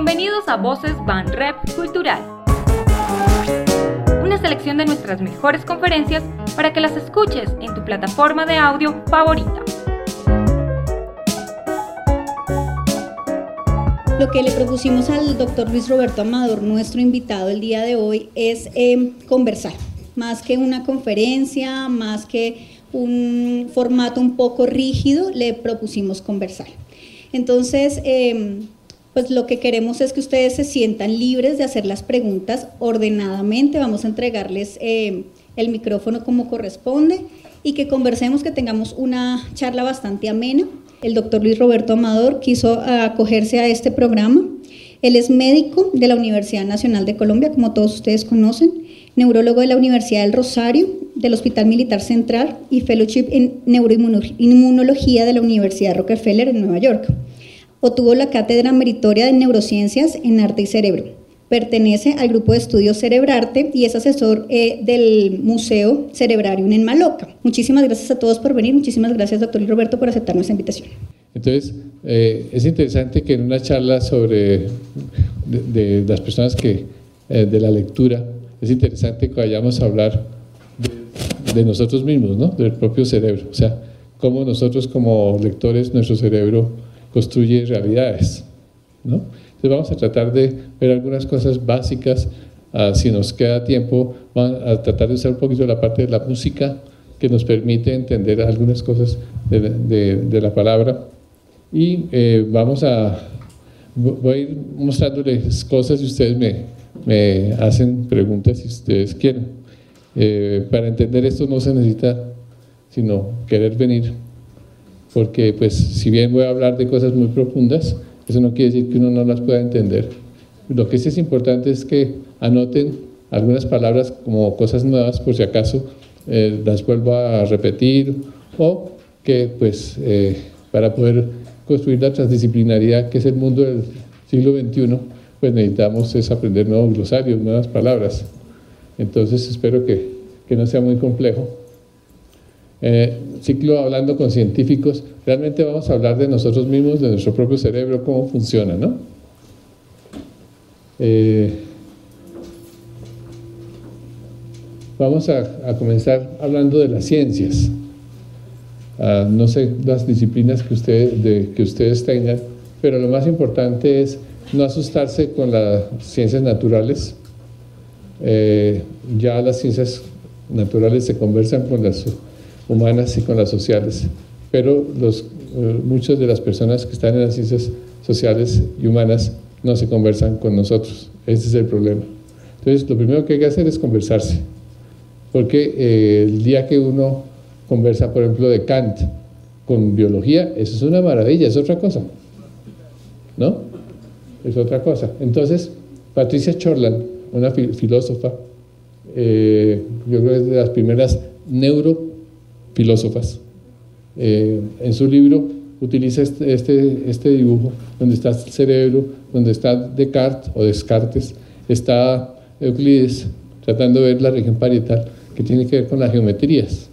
Bienvenidos a Voces Van Rep Cultural. Una selección de nuestras mejores conferencias para que las escuches en tu plataforma de audio favorita. Lo que le propusimos al doctor Luis Roberto Amador, nuestro invitado el día de hoy, es eh, conversar, más que una conferencia, más que un formato un poco rígido, le propusimos conversar. Entonces, eh, pues lo que queremos es que ustedes se sientan libres de hacer las preguntas ordenadamente, vamos a entregarles eh, el micrófono como corresponde y que conversemos, que tengamos una charla bastante amena el doctor Luis Roberto Amador quiso acogerse a este programa. Él es médico de la Universidad Nacional de Colombia, como todos ustedes conocen, neurólogo de la Universidad del Rosario, del Hospital Militar Central y fellowship en neuroinmunología de la Universidad Rockefeller en Nueva York. Obtuvo la cátedra meritoria de neurociencias en arte y cerebro. Pertenece al grupo de estudios Cerebrarte y es asesor eh, del Museo Cerebrarium en Maloca. Muchísimas gracias a todos por venir. Muchísimas gracias, doctor Roberto, por aceptar nuestra invitación. Entonces, eh, es interesante que en una charla sobre de, las personas que eh, de la lectura, es interesante que vayamos a hablar de, de, nosotros mismos, ¿no? del propio cerebro. O sea, cómo nosotros como lectores, nuestro cerebro construye realidades. ¿no? Entonces vamos a tratar de ver algunas cosas básicas, uh, si nos queda tiempo, vamos a tratar de usar un poquito la parte de la música que nos permite entender algunas cosas de, de, de la palabra y eh, vamos a, voy a ir mostrándoles cosas y ustedes me, me hacen preguntas si ustedes quieren. Eh, para entender esto no se necesita sino querer venir, porque pues si bien voy a hablar de cosas muy profundas, eso no quiere decir que uno no las pueda entender. Lo que sí es importante es que anoten algunas palabras como cosas nuevas por si acaso eh, las vuelvo a repetir o que pues eh, para poder construir la transdisciplinaridad que es el mundo del siglo XXI pues necesitamos es aprender nuevos glosarios, nuevas palabras. Entonces espero que, que no sea muy complejo. Eh, ciclo hablando con científicos, realmente vamos a hablar de nosotros mismos, de nuestro propio cerebro, cómo funciona, ¿no? Eh, vamos a, comenzar hablando de las ciencias. Ah, no sé las disciplinas que, ustedes, que ustedes tengan, pero lo más importante es no asustarse con las ciencias naturales. Eh, ya las ciencias naturales se conversan con las humanas y con las sociales. Pero los, eh, muchas de las personas que están en las ciencias sociales y humanas no se conversan con nosotros. Ese es el problema. Entonces, lo primero que hay que hacer es conversarse. Porque eh, el día que uno conversa, por ejemplo, de Kant con biología, eso es una maravilla, es otra cosa. ¿No? Es otra cosa. Entonces, Patricia Chorland, una filósofa, eh, yo creo que es de las primeras neuro filósofas. Eh, en su libro utiliza este, este, este, dibujo donde está el cerebro, donde está Descartes o Descartes, está Euclides tratando de ver la región parietal que tiene que ver con las geometrías.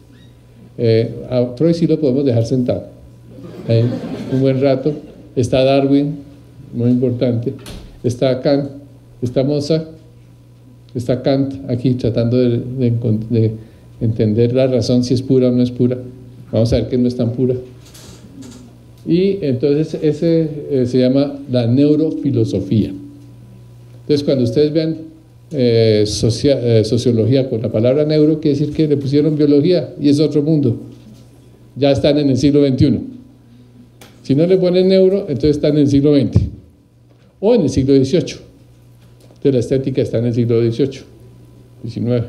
Eh, a sí lo podemos dejar sentado un buen rato. Está Darwin, muy importante. Está Kant, está Mozart, está Kant aquí tratando de, de entender la razón si es pura o no es pura. Vamos a ver que no es tan pura. Y entonces ese eh, se llama la neurofilosofía. Entonces cuando ustedes vean eh, eh, sociología con la palabra neuro, quiere decir que le pusieron biología y es otro mundo. Ya están en el siglo XXI. Si no le ponen neuro, entonces están en el siglo XX o en el siglo XVIII. Entonces la estética está en el siglo XVIII, XIX.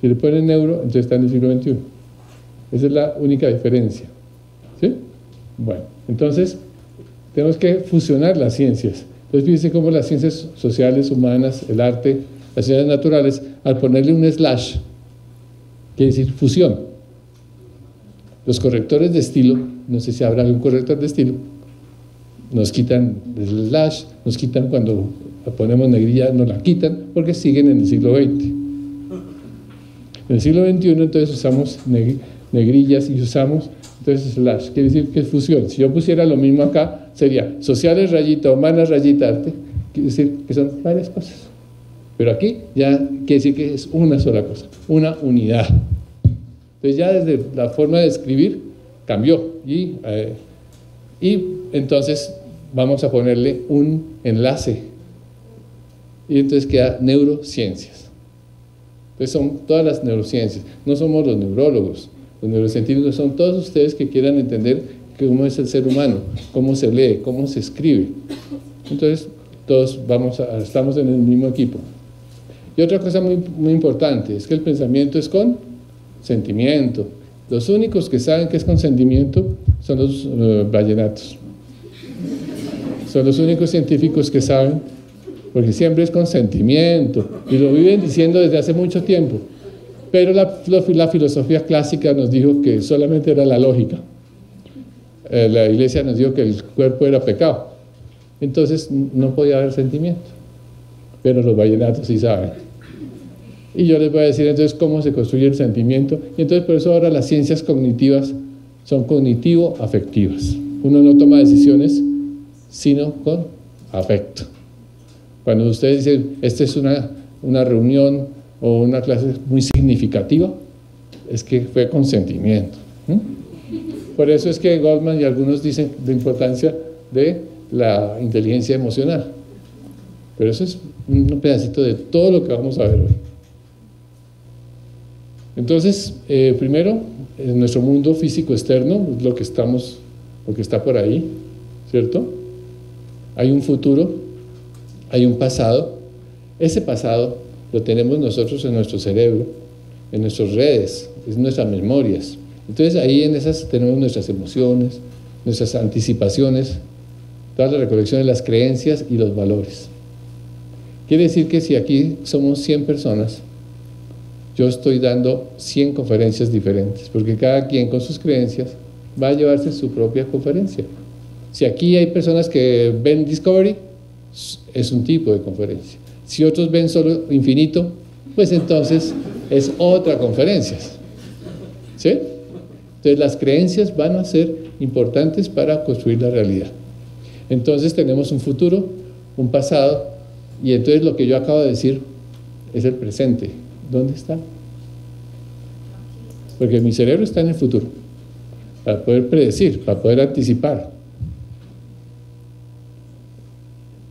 Si le ponen neuro, entonces está en el siglo XXI. Esa es la única diferencia. ¿Sí? Bueno, entonces tenemos que fusionar las ciencias. Entonces fíjense cómo las ciencias sociales, humanas, el arte, las ciencias naturales, al ponerle un slash, quiere decir fusión. Los correctores de estilo, no sé si habrá algún corrector de estilo, nos quitan el slash, nos quitan cuando ponemos negrilla, nos la quitan porque siguen en el siglo XX. En el siglo XXI entonces usamos negrillas y usamos entonces slash, quiere decir que es fusión. Si yo pusiera lo mismo acá, sería sociales rayita, humanas rayita arte, quiere decir que son varias cosas. Pero aquí ya quiere decir que es una sola cosa, una unidad. Entonces ya desde la forma de escribir cambió y, eh, y entonces vamos a ponerle un enlace y entonces queda neurociencias. Entonces son todas las neurociencias, no somos los neurólogos, los neurocientíficos son todos ustedes que quieran entender cómo es el ser humano, cómo se lee, cómo se escribe. Entonces todos vamos a, estamos en el mismo equipo. Y otra cosa muy, muy importante es que el pensamiento es con sentimiento. Los únicos que saben que es con sentimiento son los uh, vallenatos. Son los únicos científicos que saben, porque siempre es con sentimiento, y lo viven diciendo desde hace mucho tiempo. Pero la, la filosofía clásica nos dijo que solamente era la lógica. Eh, la iglesia nos dijo que el cuerpo era pecado. Entonces no podía haber sentimiento. Pero los vallenatos sí saben. Y yo les voy a decir entonces cómo se construye el sentimiento. Y entonces por eso ahora las ciencias cognitivas son cognitivo-afectivas. Uno no toma decisiones sino con afecto. Cuando ustedes dicen, esta es una, una reunión o una clase muy significativa, es que fue con sentimiento. Por eso es que Goldman y algunos dicen la importancia de la inteligencia emocional. Pero eso es un pedacito de todo lo que vamos a ver hoy. Entonces, eh, primero, en nuestro mundo físico externo, lo que estamos, lo que está por ahí, ¿cierto? Hay un futuro, hay un pasado. Ese pasado lo tenemos nosotros en nuestro cerebro, en nuestras redes, en nuestras memorias. Entonces ahí en esas tenemos nuestras emociones, nuestras anticipaciones, toda la recolección de las creencias y los valores. Quiere decir que si aquí somos 100 personas, yo estoy dando 100 conferencias diferentes, porque cada quien con sus creencias va a llevarse su propia conferencia. Si aquí hay personas que ven Discovery, es un tipo de conferencia. Si otros ven solo infinito, pues entonces es otra conferencia. ¿Sí? Entonces las creencias van a ser importantes para construir la realidad. Entonces tenemos un futuro, un pasado, y entonces lo que yo acabo de decir es el presente. ¿Dónde está? Porque mi cerebro está en el futuro, para poder predecir, para poder anticipar.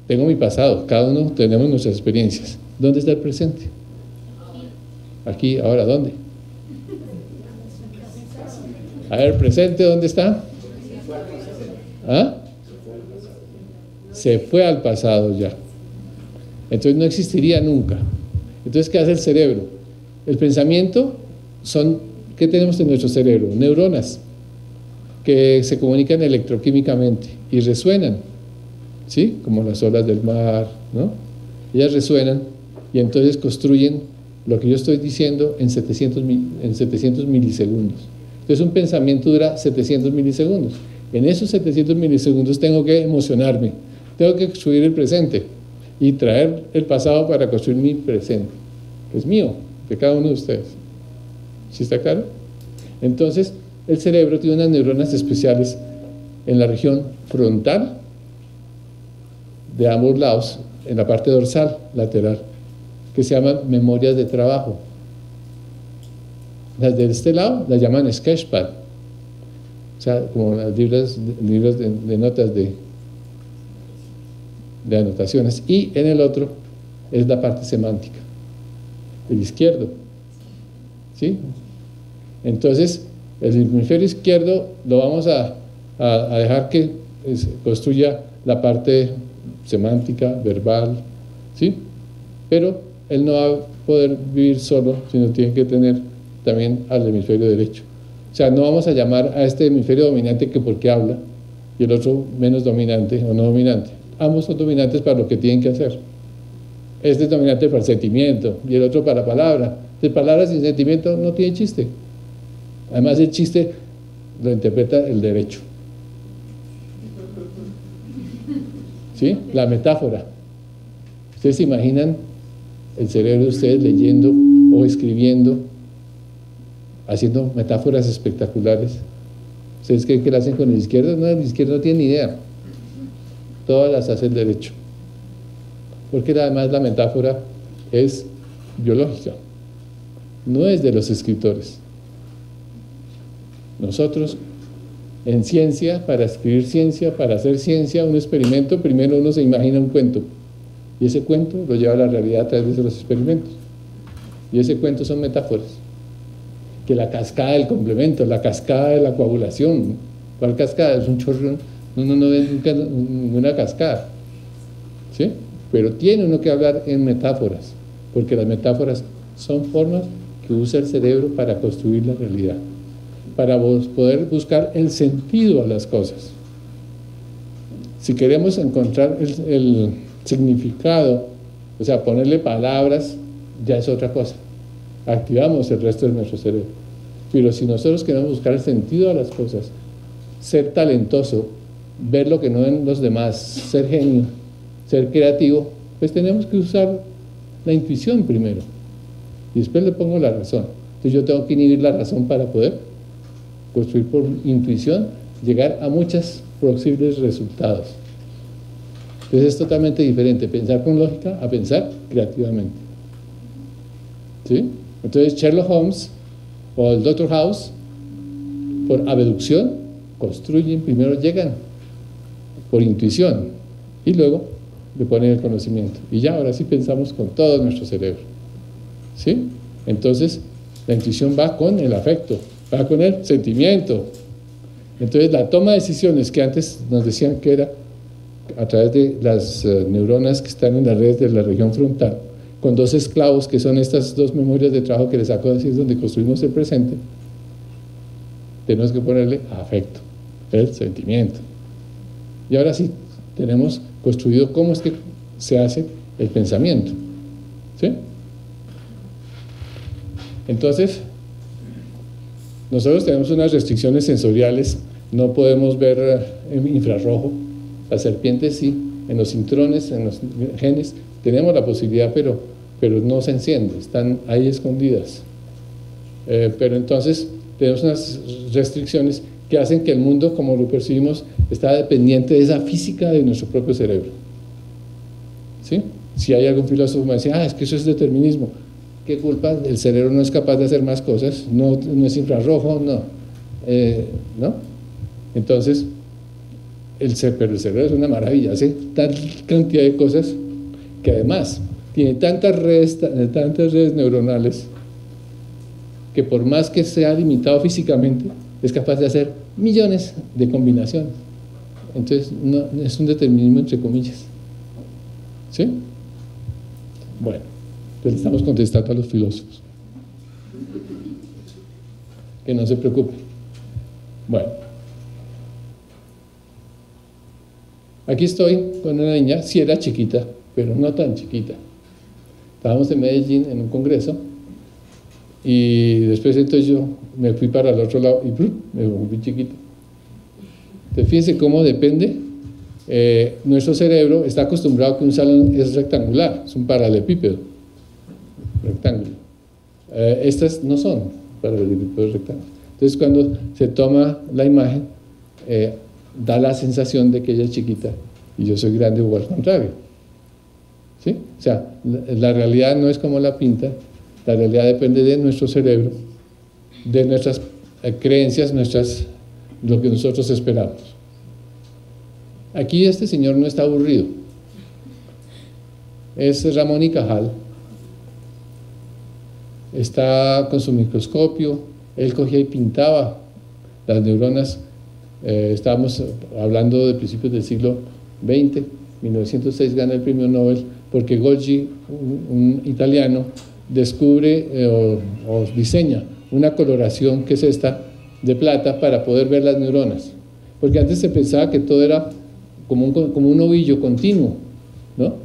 Tengo mi pasado, cada uno tenemos nuestras experiencias. ¿Dónde está el presente? Aquí, ahora, ¿dónde? A ver, presente, ¿dónde está? ¿Ah? Se fue al pasado ya. Entonces no existiría nunca. Entonces, ¿qué hace el cerebro? El pensamiento son, ¿qué tenemos en nuestro cerebro? Neuronas que se comunican electroquímicamente y resuenan, ¿sí? Como las olas del mar, ¿no? Ellas resuenan y entonces construyen lo que yo estoy diciendo en 700, en 700 milisegundos. Entonces un pensamiento dura 700 milisegundos. En esos 700 milisegundos tengo que emocionarme, tengo que construir el presente y traer el pasado para construir mi presente, que es mío, de cada uno de ustedes. ¿Sí está claro? Entonces, el cerebro tiene unas neuronas especiales en la región frontal de ambos lados, en la parte dorsal, lateral, que se llaman memorias de trabajo. Las de este lado las llaman sketchpad, o sea, como las libros, libros de notas de, de anotaciones y en el otro es la parte semántica, el izquierdo. ¿Sí? Entonces, el hemisferio izquierdo lo vamos a, dejar que construya la parte semántica, verbal, ¿sí? Pero él no va a poder vivir solo, sino tiene que tener también al hemisferio derecho. O sea, no vamos a llamar a este hemisferio dominante que porque habla y el otro menos dominante o no dominante ambos son dominantes para lo que tienen que hacer. Este es dominante para el sentimiento y el otro para palabra. De palabras sin sentimiento no tiene chiste. Además el chiste lo interpreta el derecho. ¿Sí? La metáfora. ¿Ustedes se imaginan el cerebro de ustedes leyendo o escribiendo, haciendo metáforas espectaculares? ¿Ustedes creen que lo hacen con el izquierdo? No, el izquierdo no tiene ni idea todas las hace el derecho. porque además la metáfora es biológica, no es de los escritores. Nosotros en ciencia, para escribir ciencia, para hacer ciencia, un experimento, primero uno se imagina un cuento. Y ese cuento lo lleva a la realidad a través de los experimentos. Y ese cuento son metáforas. Que la cascada del complemento, la cascada de la coagulación. ¿Cuál cascada? Es un chorro. Uno no ve nunca ninguna cascada. ¿Sí? Pero tiene uno que hablar en metáforas. Porque las metáforas son formas que usa el cerebro para construir la realidad para poder buscar el sentido a las cosas. Si queremos encontrar el, significado, o sea, ponerle palabras, ya es otra cosa. Activamos el resto de nuestro cerebro. Pero si nosotros queremos buscar el sentido a las cosas, ser talentoso, ver lo que no ven los demás, ser genio, ser creativo, pues tenemos que usar la intuición primero. Y después le pongo la razón. Entonces yo tengo que inhibir la razón para poder construir por intuición, llegar a muchos posibles resultados. Entonces es totalmente diferente pensar con lógica a pensar creativamente. ¿Sí? Entonces Sherlock Holmes o el Dr. House, por abducción, construyen, primero llegan por intuición y luego le ponen el conocimiento. Y ya ahora sí pensamos con todo nuestro cerebro. ¿Sí? Entonces la intuición va con el afecto, va con el sentimiento. Entonces la toma de decisiones que antes nos decían que era a través de las eh, neuronas que están en la red de la región frontal, con dos esclavos que son estas dos memorias de trabajo que les acabo de decir donde construimos el presente, tenemos que ponerle afecto, el sentimiento. Y ahora sí, tenemos construido cómo es que se hace el pensamiento. ¿Sí? Entonces, nosotros tenemos unas restricciones sensoriales, no podemos ver eh, infrarrojo, las serpientes sí, en los intrones, en los genes, tenemos la posibilidad, pero, pero no se enciende, están ahí escondidas. Eh, pero entonces tenemos unas restricciones que hacen que el mundo, como lo percibimos, está dependiente de esa física de nuestro propio cerebro. ¿Sí? Si hay algún filósofo que me dice, ah, es que eso es determinismo. ¿Qué culpa? El cerebro no es capaz de hacer más cosas, no, no es infrarrojo, no. Eh, ¿no? Entonces, el, pero el cerebro es una maravilla, hace tal cantidad de cosas que además tiene tantas redes, tantas redes neuronales que por más que sea limitado físicamente, es capaz de hacer millones de combinaciones. Entonces, no, es un determinismo entre comillas. ¿Sí? Bueno le estamos contestando a los filósofos. Que no se preocupen. Bueno. Aquí estoy con una niña, si era chiquita, pero no tan chiquita. Estábamos en Medellín en un congreso y después entonces yo me fui para el otro lado y me volví chiquito. Entonces fíjense cómo depende. Eh, nuestro cerebro está acostumbrado a que un salón es rectangular, es un paralelepípedo rectángulo. Eh, estas no son para el rectángulo. Entonces, cuando se toma la imagen, eh, da la sensación de que ella es chiquita y yo soy grande o al contrario. ¿Sí? O sea, la, realidad no es como la pinta, la realidad depende de nuestro cerebro, de nuestras eh, creencias, nuestras, lo que nosotros esperamos. Aquí este señor no está aburrido. Es Ramón y Cajal, está con su microscopio, él cogía y pintaba las neuronas. Eh, estábamos hablando de principios del siglo XX, 1906 gana el premio Nobel porque Golgi, un, italiano, descubre eh, o, diseña una coloración que es esta de plata para poder ver las neuronas. Porque antes se pensaba que todo era como un, como un ovillo continuo, ¿no?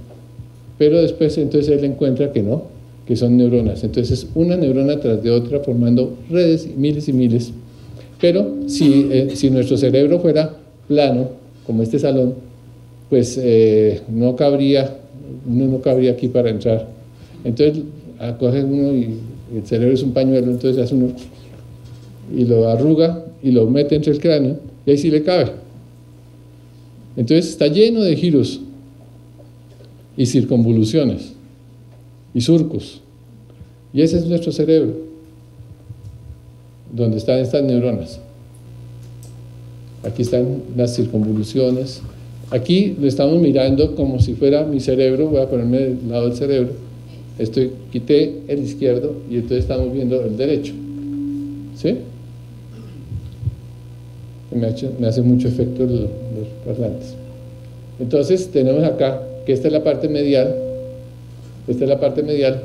Pero después entonces él encuentra que no, que son neuronas. Entonces, una neurona tras de otra formando redes, miles y miles. Pero si, eh, si nuestro cerebro fuera plano, como este salón, pues eh, no cabría, uno no cabría aquí para entrar. Entonces, acoge uno y el cerebro es un pañuelo, entonces hace uno y lo arruga y lo mete entre el cráneo y ahí sí le cabe. Entonces está lleno de giros y circunvoluciones y surcos. Y ese es nuestro cerebro, donde están estas neuronas. Aquí están las circunvoluciones. Aquí lo estamos mirando como si fuera mi cerebro, voy a ponerme del lado del cerebro. Estoy, quité el izquierdo y entonces estamos viendo el derecho. ¿Sí? Me, hace mucho efecto los, los parlantes. Entonces tenemos acá que esta es la parte medial, esta es la parte medial,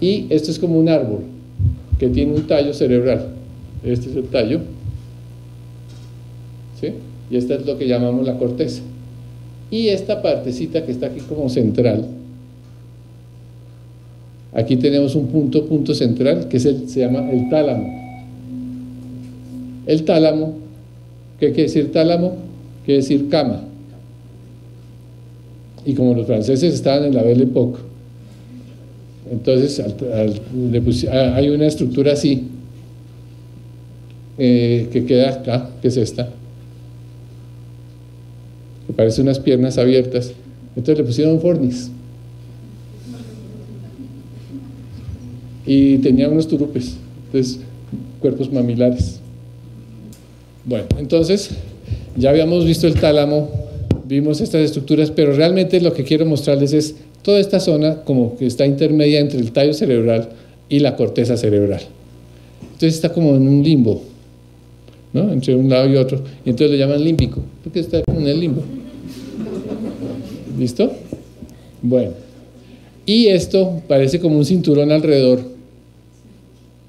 y esto es como un árbol que tiene un tallo cerebral. Este es el tallo, ¿sí? Y esta es lo que llamamos la corteza. Y esta partecita que está aquí como central, aquí tenemos un punto, punto central, que es el, se llama el tálamo. El tálamo, ¿qué quiere decir tálamo? Quiere decir cama y como los franceses estaban en la Belle Époque, entonces hay una estructura así eh, que queda acá, que es esta, que parece unas piernas abiertas. Entonces le pusieron fornis. Y tenía unos turupes, entonces cuerpos mamilares. Bueno, entonces ya habíamos visto el tálamo vimos estas estructuras, pero realmente lo que quiero mostrarles es toda esta zona como que está intermedia entre el tallo cerebral y la corteza cerebral. Entonces está como en un limbo, ¿no? entre un lado y otro, y entonces lo llaman límbico, porque está en el limbo. ¿Listo? Bueno, y esto parece como un cinturón alrededor,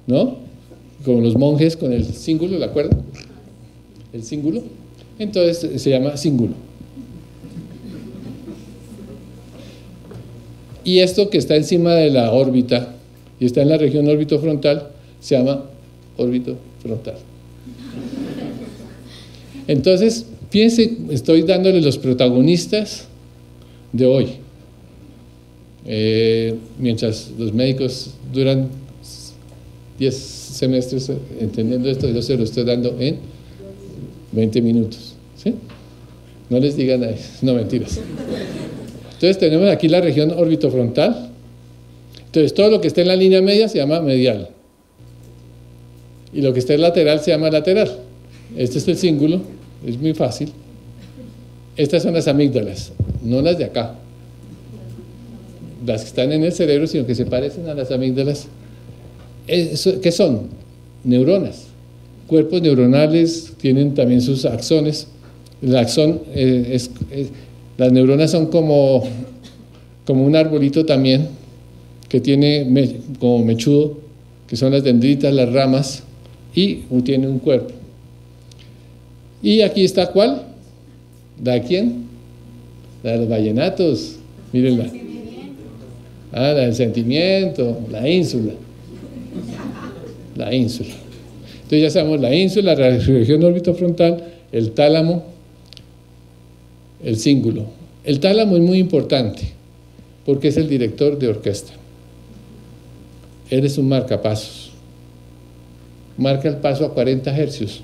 ¿no? Como los monjes con el cíngulo, ¿la acuerdan? El cíngulo. Entonces se llama cíngulo. Y esto que está encima de la órbita y está en la región órbito frontal se llama órbito frontal. Entonces, piense, estoy dándole los protagonistas de hoy. Eh, mientras los médicos duran 10 semestres entendiendo esto, yo se lo estoy dando en 20 minutos. ¿sí? No les digan, no mentiras. Entonces tenemos aquí la región orbitofrontal. Entonces todo lo que está en la línea media se llama medial. Y lo que está en lateral se llama lateral. Este es el cíngulo, es muy fácil. Estas son las amígdalas, no las de acá. Las que están en el cerebro, sino que se parecen a las amígdalas. ¿Qué son? Neuronas. Cuerpos neuronales tienen también sus axones. El axón eh, es las neuronas son como, como un arbolito también, que tiene como mechudo, que son las dendritas, las ramas, y tiene un cuerpo. Y aquí está cuál? ¿La de quién? La de los vallenatos. Mírenla. Ah, la del sentimiento, la ínsula. La ínsula. Entonces ya sabemos la ínsula, la región orbitofrontal, el tálamo, el cíngulo. El tálamo es muy importante porque es el director de orquesta. Él es un marcapasos. Marca el paso a 40 hercios.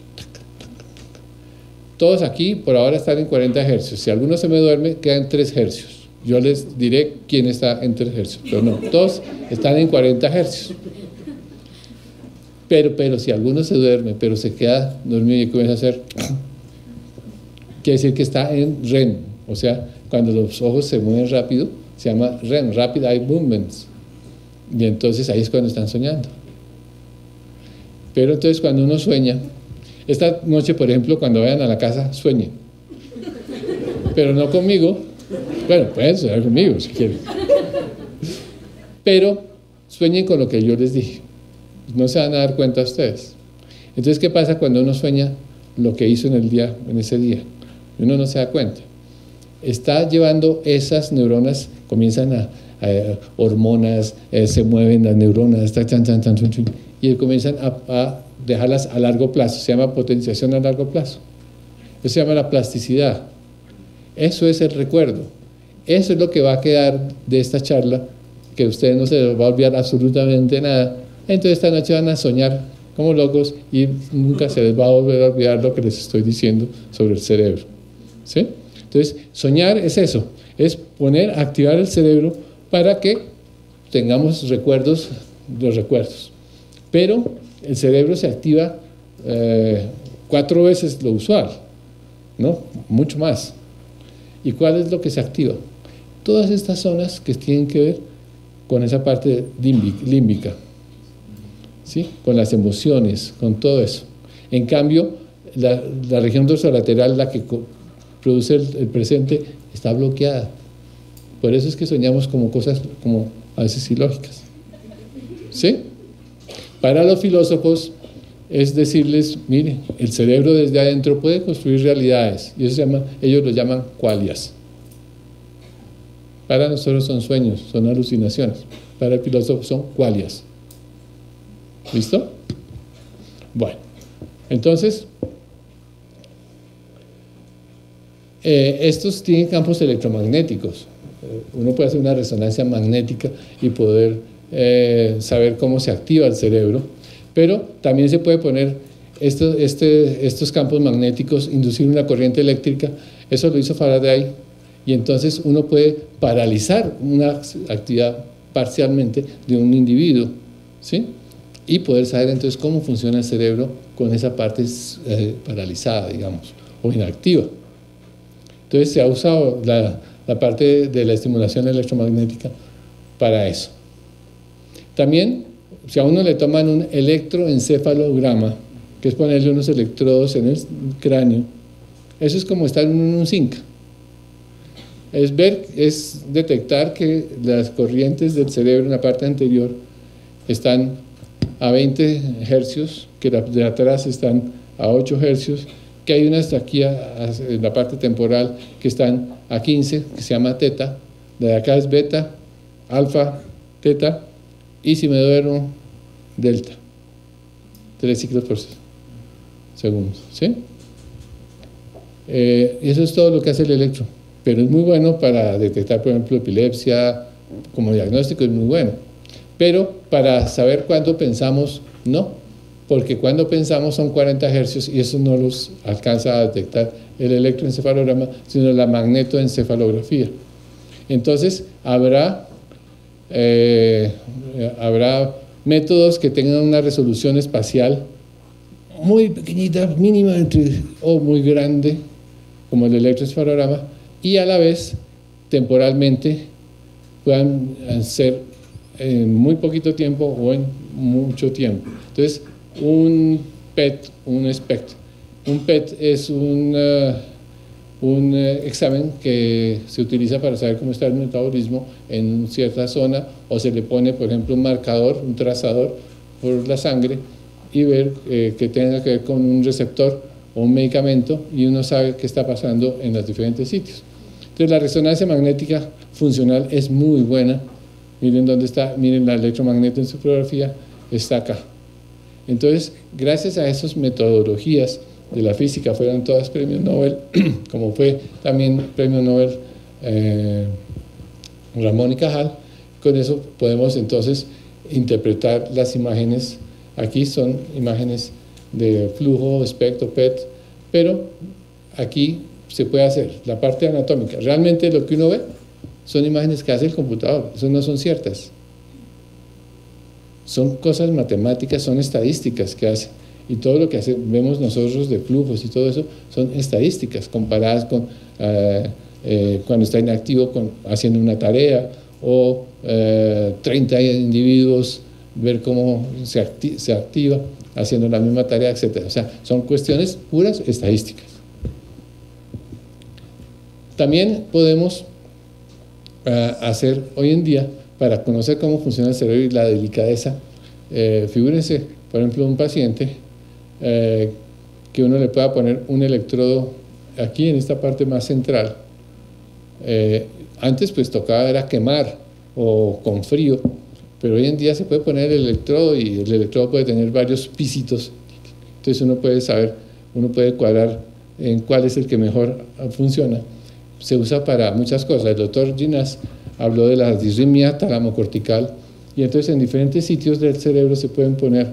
Todos aquí por ahora están en 40 hercios. Si alguno se me duerme, quedan 3 hercios. Yo les diré quién está en 3 hercios. Pero no, todos están en 40 hercios. Pero, pero si alguno se duerme, pero se queda dormido y comienza a hacer quiere decir que está en REM, o sea, cuando los ojos se mueven rápido, se llama REM, Rapid Eye Movements. Y entonces ahí es cuando están soñando. Pero entonces cuando uno sueña, esta noche, por ejemplo, cuando vayan a la casa, sueñen. Pero no conmigo. Bueno, pueden soñar conmigo si quieren. Pero sueñen con lo que yo les dije. No se van a dar cuenta ustedes. Entonces, ¿qué pasa cuando uno sueña lo que hizo en el día, en ese día? Uno no se da cuenta. Está llevando esas neuronas, comienzan a, hormonas, eh, se mueven las neuronas, y comienzan a, dejarlas a largo plazo. Se llama potenciación a largo plazo. Eso se llama la plasticidad. Eso es el recuerdo. Eso es lo que va a quedar de esta charla, que a ustedes no se les va a olvidar absolutamente nada. Entonces esta noche van a soñar como locos y nunca se les va a volver a olvidar lo que les estoy diciendo sobre el cerebro. Entonces, soñar es eso, es poner, activar el cerebro para que tengamos recuerdos, los recuerdos. Pero el cerebro se activa eh, cuatro veces lo usual, ¿no? Mucho más. ¿Y cuál es lo que se activa? Todas estas zonas que tienen que ver con esa parte límbica, ¿sí? con las emociones, con todo eso. En cambio, la, región dorsolateral, la que produce el, presente, está bloqueada. Por eso es que soñamos como cosas como a veces ilógicas. ¿Sí? Para los filósofos es decirles, mire, el cerebro desde adentro puede construir realidades, y eso se llama, ellos lo llaman qualias. Para nosotros son sueños, son alucinaciones. Para el filósofo son qualias. ¿Listo? Bueno, entonces, eh, estos tienen campos electromagnéticos. Eh, uno puede hacer una resonancia magnética y poder eh, saber cómo se activa el cerebro, pero también se puede poner estos, este, estos campos magnéticos, inducir una corriente eléctrica. Eso lo hizo Faraday y entonces uno puede paralizar una actividad parcialmente de un individuo, ¿sí? Y poder saber entonces cómo funciona el cerebro con esa parte paralizada, digamos, o inactiva. Entonces se ha usado la, parte de la estimulación electromagnética para eso. También, si a uno le toman un electroencefalograma, que es ponerle unos electrodos en el cráneo, eso es como estar en un zinc es ver, es detectar que las corrientes del cerebro en la parte anterior están a 20 hercios, que de atrás están a 8 hercios, que hay unas aquí en la parte temporal que están a 15, que se llama teta, de acá es beta, alfa, teta, y si me duermo, delta. Tres ciclos por segundo. ¿sí? Eh, y eso es todo lo que hace el electro pero es muy bueno para detectar, por ejemplo, epilepsia, como diagnóstico es muy bueno. Pero para saber cuándo pensamos, no, porque cuando pensamos son 40 hercios y eso no los alcanza a detectar el electroencefalograma, sino la magnetoencefalografía. Entonces, habrá, eh, habrá métodos que tengan una resolución espacial muy pequeñita, mínima o muy grande, como el electroencefalograma, y a la vez temporalmente puedan ser en muy poquito tiempo o en mucho tiempo. Entonces, un PET, un espectro. Un PET es un, uh, un uh, examen que se utiliza para saber cómo está el metabolismo en cierta zona o se le pone, por ejemplo, un marcador, un trazador por la sangre y ver eh, que tenga que ver con un receptor o un medicamento y uno sabe qué está pasando en los diferentes sitios. Entonces la resonancia magnética funcional es muy buena. Miren dónde está, miren la electromagnetoencefalografía, está acá. Entonces, gracias a esas metodologías de la física, fueron todas premios Nobel, como fue también premio Nobel eh, Ramón y Cajal, con eso podemos entonces interpretar las imágenes. Aquí son imágenes de flujo, espectro, PET, pero aquí se puede hacer, la parte anatómica. Realmente lo que uno ve son imágenes que hace el computador, eso no son ciertas. Son cosas matemáticas, son estadísticas que hace. Y todo lo que hace, vemos nosotros de flujos y todo eso son estadísticas comparadas con eh, eh, cuando está inactivo con, haciendo una tarea o 30 eh, individuos, ver cómo se, se activa haciendo la misma tarea, etc. O sea, son cuestiones puras estadísticas. También podemos eh, hacer hoy en día, para conocer cómo funciona el cerebro y la delicadeza, eh, figúrense, por ejemplo, un paciente eh, que uno le pueda poner un electrodo aquí en esta parte más central. antes pues tocaba era quemar o con frío, pero hoy en día se puede poner el electrodo y el electrodo puede tener varios pisitos, entonces uno puede saber, uno puede cuadrar en cuál es el que mejor funciona se usa para muchas cosas. El doctor Ginas habló de la disritmia talamocortical y entonces en diferentes sitios del cerebro se pueden poner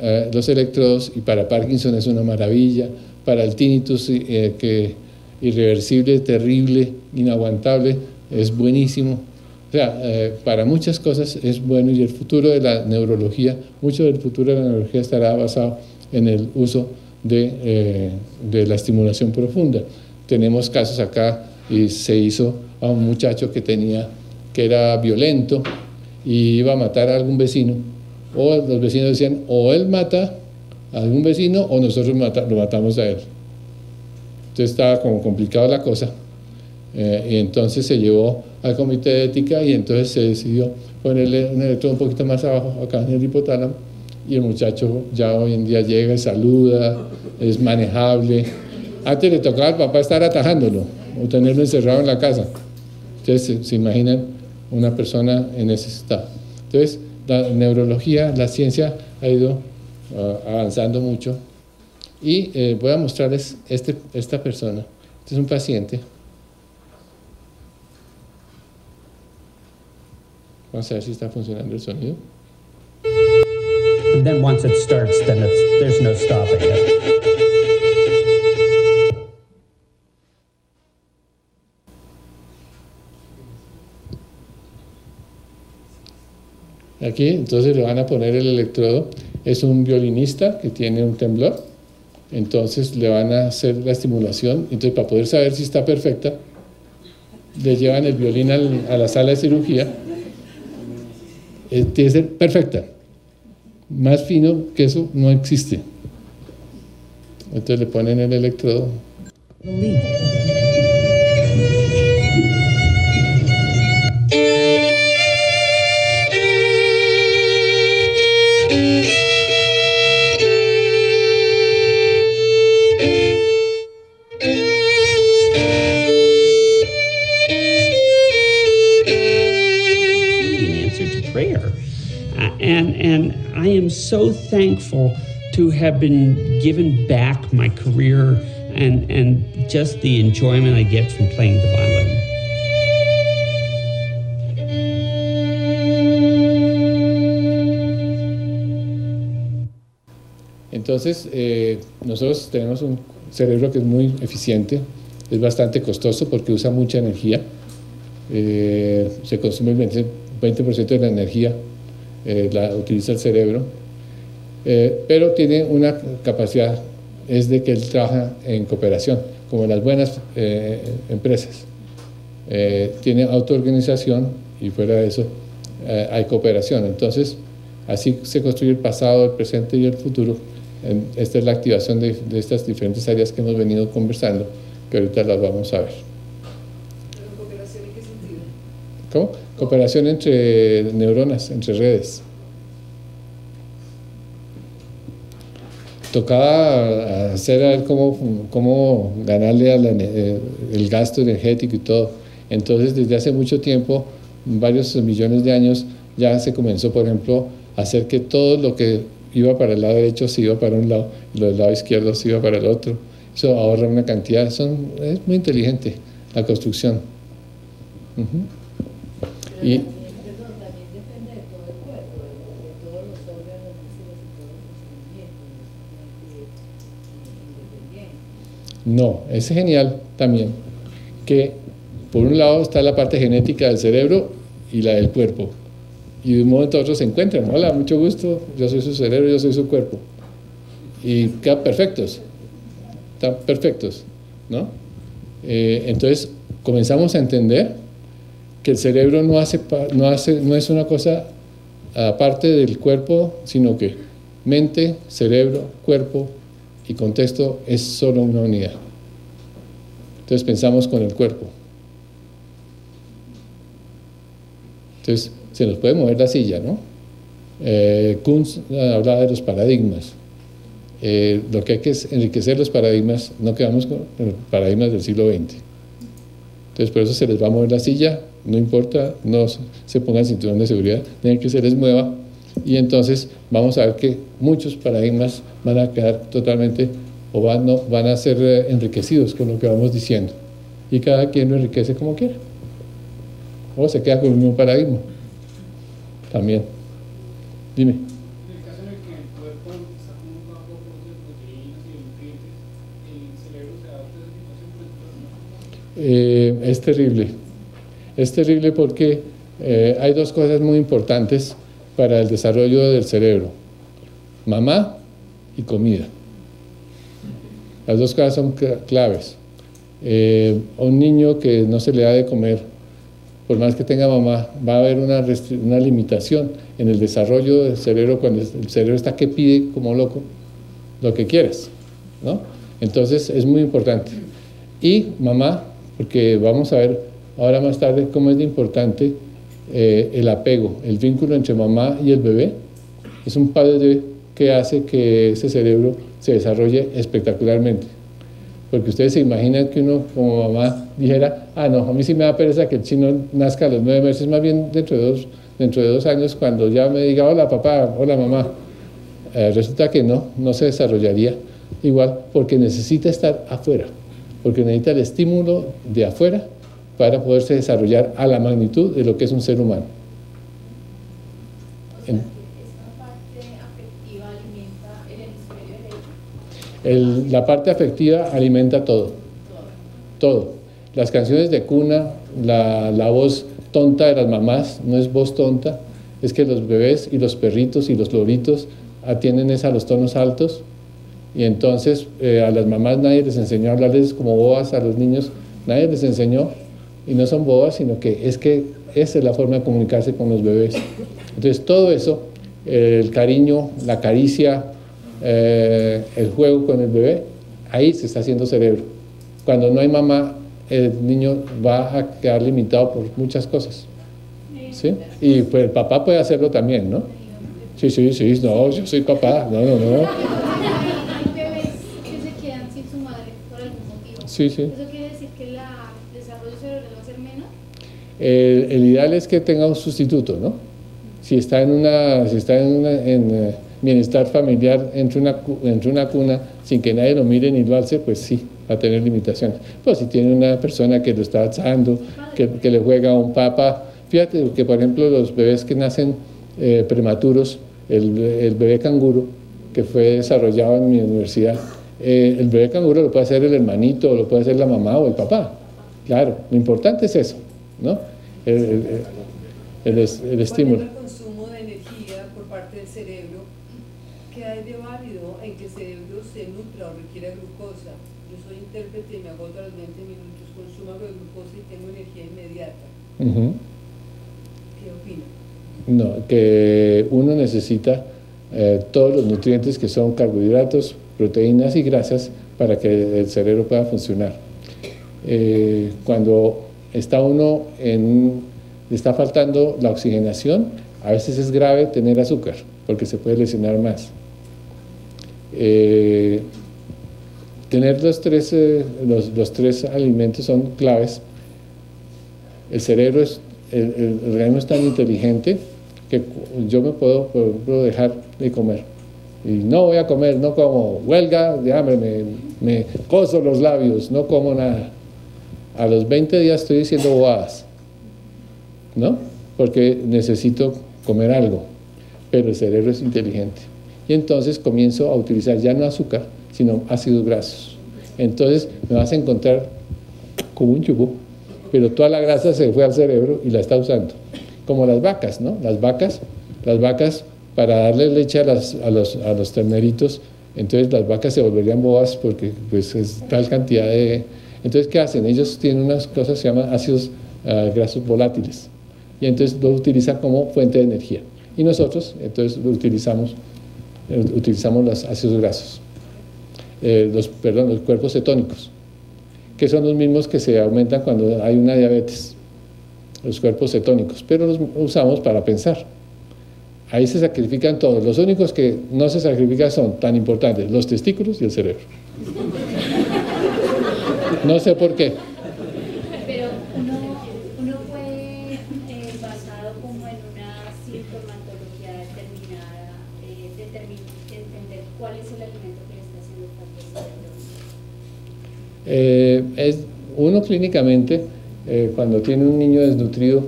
eh, los electrodos y para Parkinson es una maravilla, para el tinnitus eh, que irreversible, terrible, inaguantable, es buenísimo. O sea, eh, para muchas cosas es bueno y el futuro de la neurología, mucho del futuro de la neurología estará basado en el uso de, eh, de la estimulación profunda. Tenemos casos acá y se hizo a un muchacho que tenía que era violento y iba a matar a algún vecino o los vecinos decían o él mata a algún vecino o nosotros lo matamos a él. Entonces estaba como complicada la cosa eh, y entonces se llevó al comité de ética y entonces se decidió ponerle un electrodo un poquito más abajo acá en el hipotálamo y el muchacho ya hoy en día llega y saluda es manejable. Antes le tocaba al papá estar atajándolo o tenerlo encerrado en la casa. Entonces se imaginan una persona en ese estado entonces la neurología, la ciencia ha ido uh, avanzando mucho y eh, voy a mostrarles este, esta persona. Este es un paciente. Vamos a ver si está funcionando el sonido. And then once it starts, then there's no stopping it. Aquí, entonces le van a poner el electrodo. Es un violinista que tiene un temblor. Entonces le van a hacer la estimulación. Entonces, para poder saber si está perfecta, le llevan el violín a la sala de cirugía. Eh, tiene que ser perfecta. Más fino que eso no existe. Entonces le ponen el electrodo. Am so thankful to have been given back my career and and just the enjoyment I get from playing the violin. Entonces, eh, nosotros tenemos un cerebro que es muy eficiente, es bastante costoso porque usa mucha energía, eh, se consume el 20%, 20 de la energía eh, la utiliza el cerebro, eh, pero tiene una capacidad, es de que él trabaja en cooperación, como en las buenas eh, empresas. tiene autoorganización y fuera de eso hay cooperación. Entonces, así se construye el pasado, el presente y el futuro. esta es la activación de, de estas diferentes áreas que hemos venido conversando, que ahorita las vamos a ver. ¿Cooperación en qué sentido? ¿Cómo? Cooperación entre neuronas, entre redes. Tocaba hacer a cómo, cómo ganarle al eh, el gasto energético y todo. Entonces, desde hace mucho tiempo, varios millones de años, ya se comenzó, por ejemplo, a hacer que todo lo que iba para el lado derecho se iba para un lado lo del lado izquierdo se iba para el otro. Eso ahorra una cantidad, son, es muy inteligente la construcción. También y No, es genial también que por un lado está la parte genética del cerebro y la del cuerpo. Y de un momento a otro se encuentran. Hola, mucho gusto, yo soy su cerebro, yo soy su cuerpo. Y quedan perfectos. Están perfectos, ¿no? Eh, entonces comenzamos a entender que el cerebro no, hace, no, hace, no es una cosa aparte del cuerpo, sino que mente, cerebro, cuerpo y contexto es solo una unidad. Entonces pensamos con el cuerpo. Entonces se nos puede mover la silla, ¿no? Eh, Kunz hablaba de los paradigmas. Eh, lo que hay que es enriquecer los paradigmas, no quedamos con los paradigmas del siglo XX. Entonces por eso se les va a mover la silla, no importa, no se pongan cinturón de seguridad, tienen que se les mueva y entonces vamos a ver que muchos paradigmas van a quedar totalmente o van, no, van a ser eh, enriquecidos con lo que vamos diciendo. Y cada quien lo enriquece como quiera. O se queda con un paradigma. También. Dime. Eh, es terrible. Es terrible porque eh, hay dos cosas muy importantes para el desarrollo del cerebro. Mamá y comida. Las dos cosas son claves. Eh, un niño que no se le da de comer, por más que tenga mamá, va a haber una, limitación en el desarrollo del cerebro cuando el cerebro está que pide como loco lo que quieres. ¿no? Entonces es muy importante. Y mamá, porque vamos a ver ahora más tarde cómo es de importante eh, el apego, el vínculo entre mamá y el bebé. Es un padre que hace que ese cerebro se desarrolle espectacularmente. Porque ustedes se imaginan que uno como mamá dijera, ah, no, a mí sí me da pereza que el chino nazca a los nueve meses, más bien dentro de dos, dentro de dos años, cuando ya me diga, hola papá, hola mamá. Eh, resulta que no, no se desarrollaría igual, porque necesita estar afuera, porque necesita el estímulo de afuera para poderse desarrollar a la magnitud de lo que es un ser humano. El, la parte afectiva alimenta todo, todo. Las canciones de cuna, la, la, voz tonta de las mamás, no es voz tonta, es que los bebés y los perritos y los loritos atienden es a los tonos altos y entonces eh, a las mamás nadie les enseñó a hablarles como bobas a los niños, nadie les enseñó y no son bobas, sino que es que esa es la forma de comunicarse con los bebés. Entonces todo eso, el cariño, la caricia, eh, el juego con el bebé, ahí se está haciendo cerebro. Cuando no hay mamá, el niño va a quedar limitado por muchas cosas. ¿sí? Y pues el papá puede hacerlo también, ¿no? Sí, sí, sí, no, yo soy papá, no, no, no. que se quedan sin su madre por algún motivo. Sí, sí. ¿Eso quiere decir que el desarrollo cerebral va a ser menos? El, ideal es que tenga un sustituto, ¿no? Si está en una, si está en, una, en uh, bienestar familiar entre una, cuna sin que nadie lo mire ni lo alce, pues sí, va a tener limitaciones. Pues si tiene una persona que lo está alzando, que, le juega a un papa, fíjate que por ejemplo los bebés que nacen eh, prematuros, el, el, bebé canguro, que fue desarrollado en mi universidad, eh, el bebé canguro lo puede hacer el hermanito, lo puede hacer la mamá o el papá. Claro, lo importante es eso, ¿no? El, el, el, estímulo. el consumo de energía por parte del cerebro? ¿Qué hay de válido en que el cerebro se nutra o requiera glucosa? Yo soy intérprete y me agoto a los 20 minutos, consumo glucosa y tengo energía inmediata. Uh -huh. ¿Qué opina? No, que uno necesita eh, todos los nutrientes que son carbohidratos, proteínas y grasas para que el cerebro pueda funcionar. Eh, cuando está uno en, está faltando la oxigenación, a veces es grave tener azúcar, porque se puede lesionar más. Eh, tener los tres, eh, los, los, tres alimentos son claves. El cerebro es, el, el, el organismo es tan inteligente que yo me puedo, por ejemplo, dejar de comer. Y no voy a comer, no como huelga de hambre, me, me coso los labios, no como nada. A los 20 días estoy diciendo bobadas, ¿no? Porque necesito comer algo, pero el cerebro es inteligente. Y entonces comienzo a utilizar ya no azúcar, sino ácidos grasos. Entonces me vas a encontrar como un yugo, pero toda la grasa se fue al cerebro y la está usando. Como las vacas, ¿no? Las vacas, las vacas para darle leche a los terneritos, entonces las vacas se volverían bobas porque pues es tal cantidad de... Entonces, ¿qué hacen? Ellos tienen unas cosas que se llaman ácidos uh, grasos volátiles y entonces lo utilizan como fuente de energía. Y nosotros, entonces, utilizamos, eh, utilizamos los ácidos grasos, eh, los, perdón, los cuerpos cetónicos, que son los mismos que se aumentan cuando hay una diabetes, los cuerpos cetónicos, pero los usamos para pensar. Ahí se sacrifican todos. Los únicos que no se sacrifican son tan importantes, los testículos y el cerebro. No sé por qué. Pero uno, uno puede, eh, basado como en una sintomatología determinada, eh, determin entender cuál es el alimento que le está haciendo falta. Eh, es, uno clínicamente, eh, cuando tiene un niño desnutrido,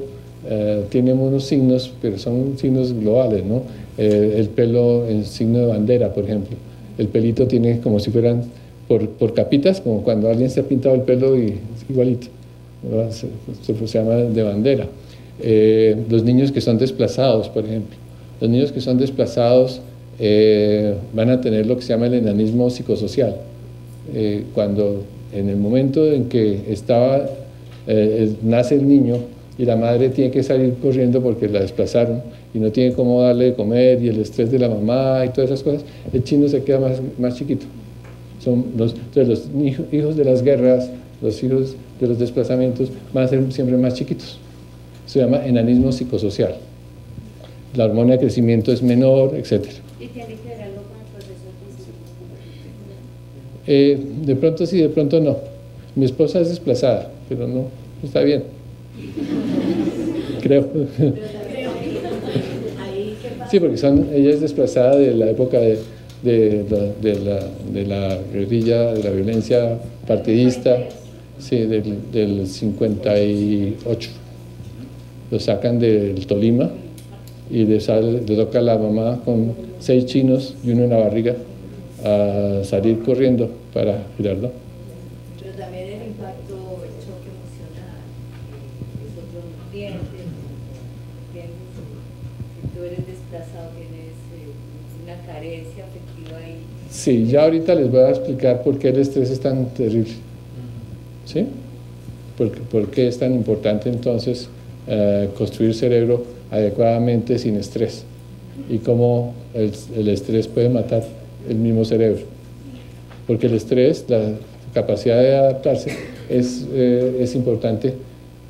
eh, tiene unos signos, pero son signos globales, ¿no? El pelo en signo de bandera, por ejemplo. El pelito tiene como si fueran por, por, capitas, como cuando alguien se ha pintado el pelo y igualito. se, se llama de bandera. Eh, los niños que son desplazados, por ejemplo. Los niños que son desplazados eh, van a tener lo que se llama el enanismo psicosocial. Eh, cuando en el momento en que estaba, nace el niño y la madre tiene que salir corriendo porque la desplazaron y no tiene cómo darle de comer y el estrés de la mamá y todas esas cosas, el chino se queda más, más chiquito. Son los, entonces los hijos de las guerras, los hijos de los desplazamientos van a ser siempre más chiquitos se llama enanismo psicosocial. La hormona de crecimiento es menor, etc. ¿Y tiene que ver algo con el proceso eh, De pronto sí, de pronto no. Mi esposa es desplazada, pero no, está bien. Creo. Sí, porque son, ella es desplazada de la época de, de, de, la, de la guerrilla, de la violencia partidista, sí, del, del 58 lo sacan del Tolima y le, sale, le toca a la mamá con seis chinos y uno en la barriga a salir corriendo para cuidarlo. Sí, ya ahorita les voy a explicar por qué el estrés es tan terrible. ¿Sí? ¿Por, por qué es tan importante entonces eh, construir cerebro adecuadamente sin estrés y cómo el, estrés puede matar el mismo cerebro. Porque el estrés, la capacidad de adaptarse, es, eh, es importante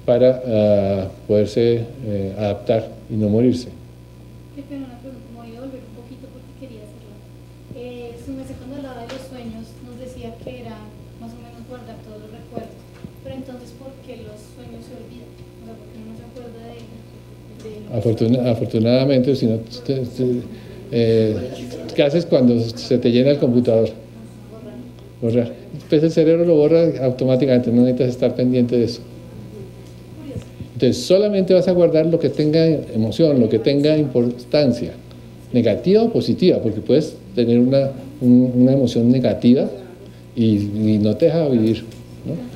para uh, poderse eh, adaptar y no morirse. Afortunadamente, si no, eh, ¿qué haces cuando se te llena el computador? Borrar. Pues el cerebro lo borra automáticamente, no necesitas estar pendiente de eso. Entonces, solamente vas a guardar lo que tenga emoción, lo que tenga importancia, negativa o positiva, porque puedes tener una, una emoción negativa y, no te deja vivir.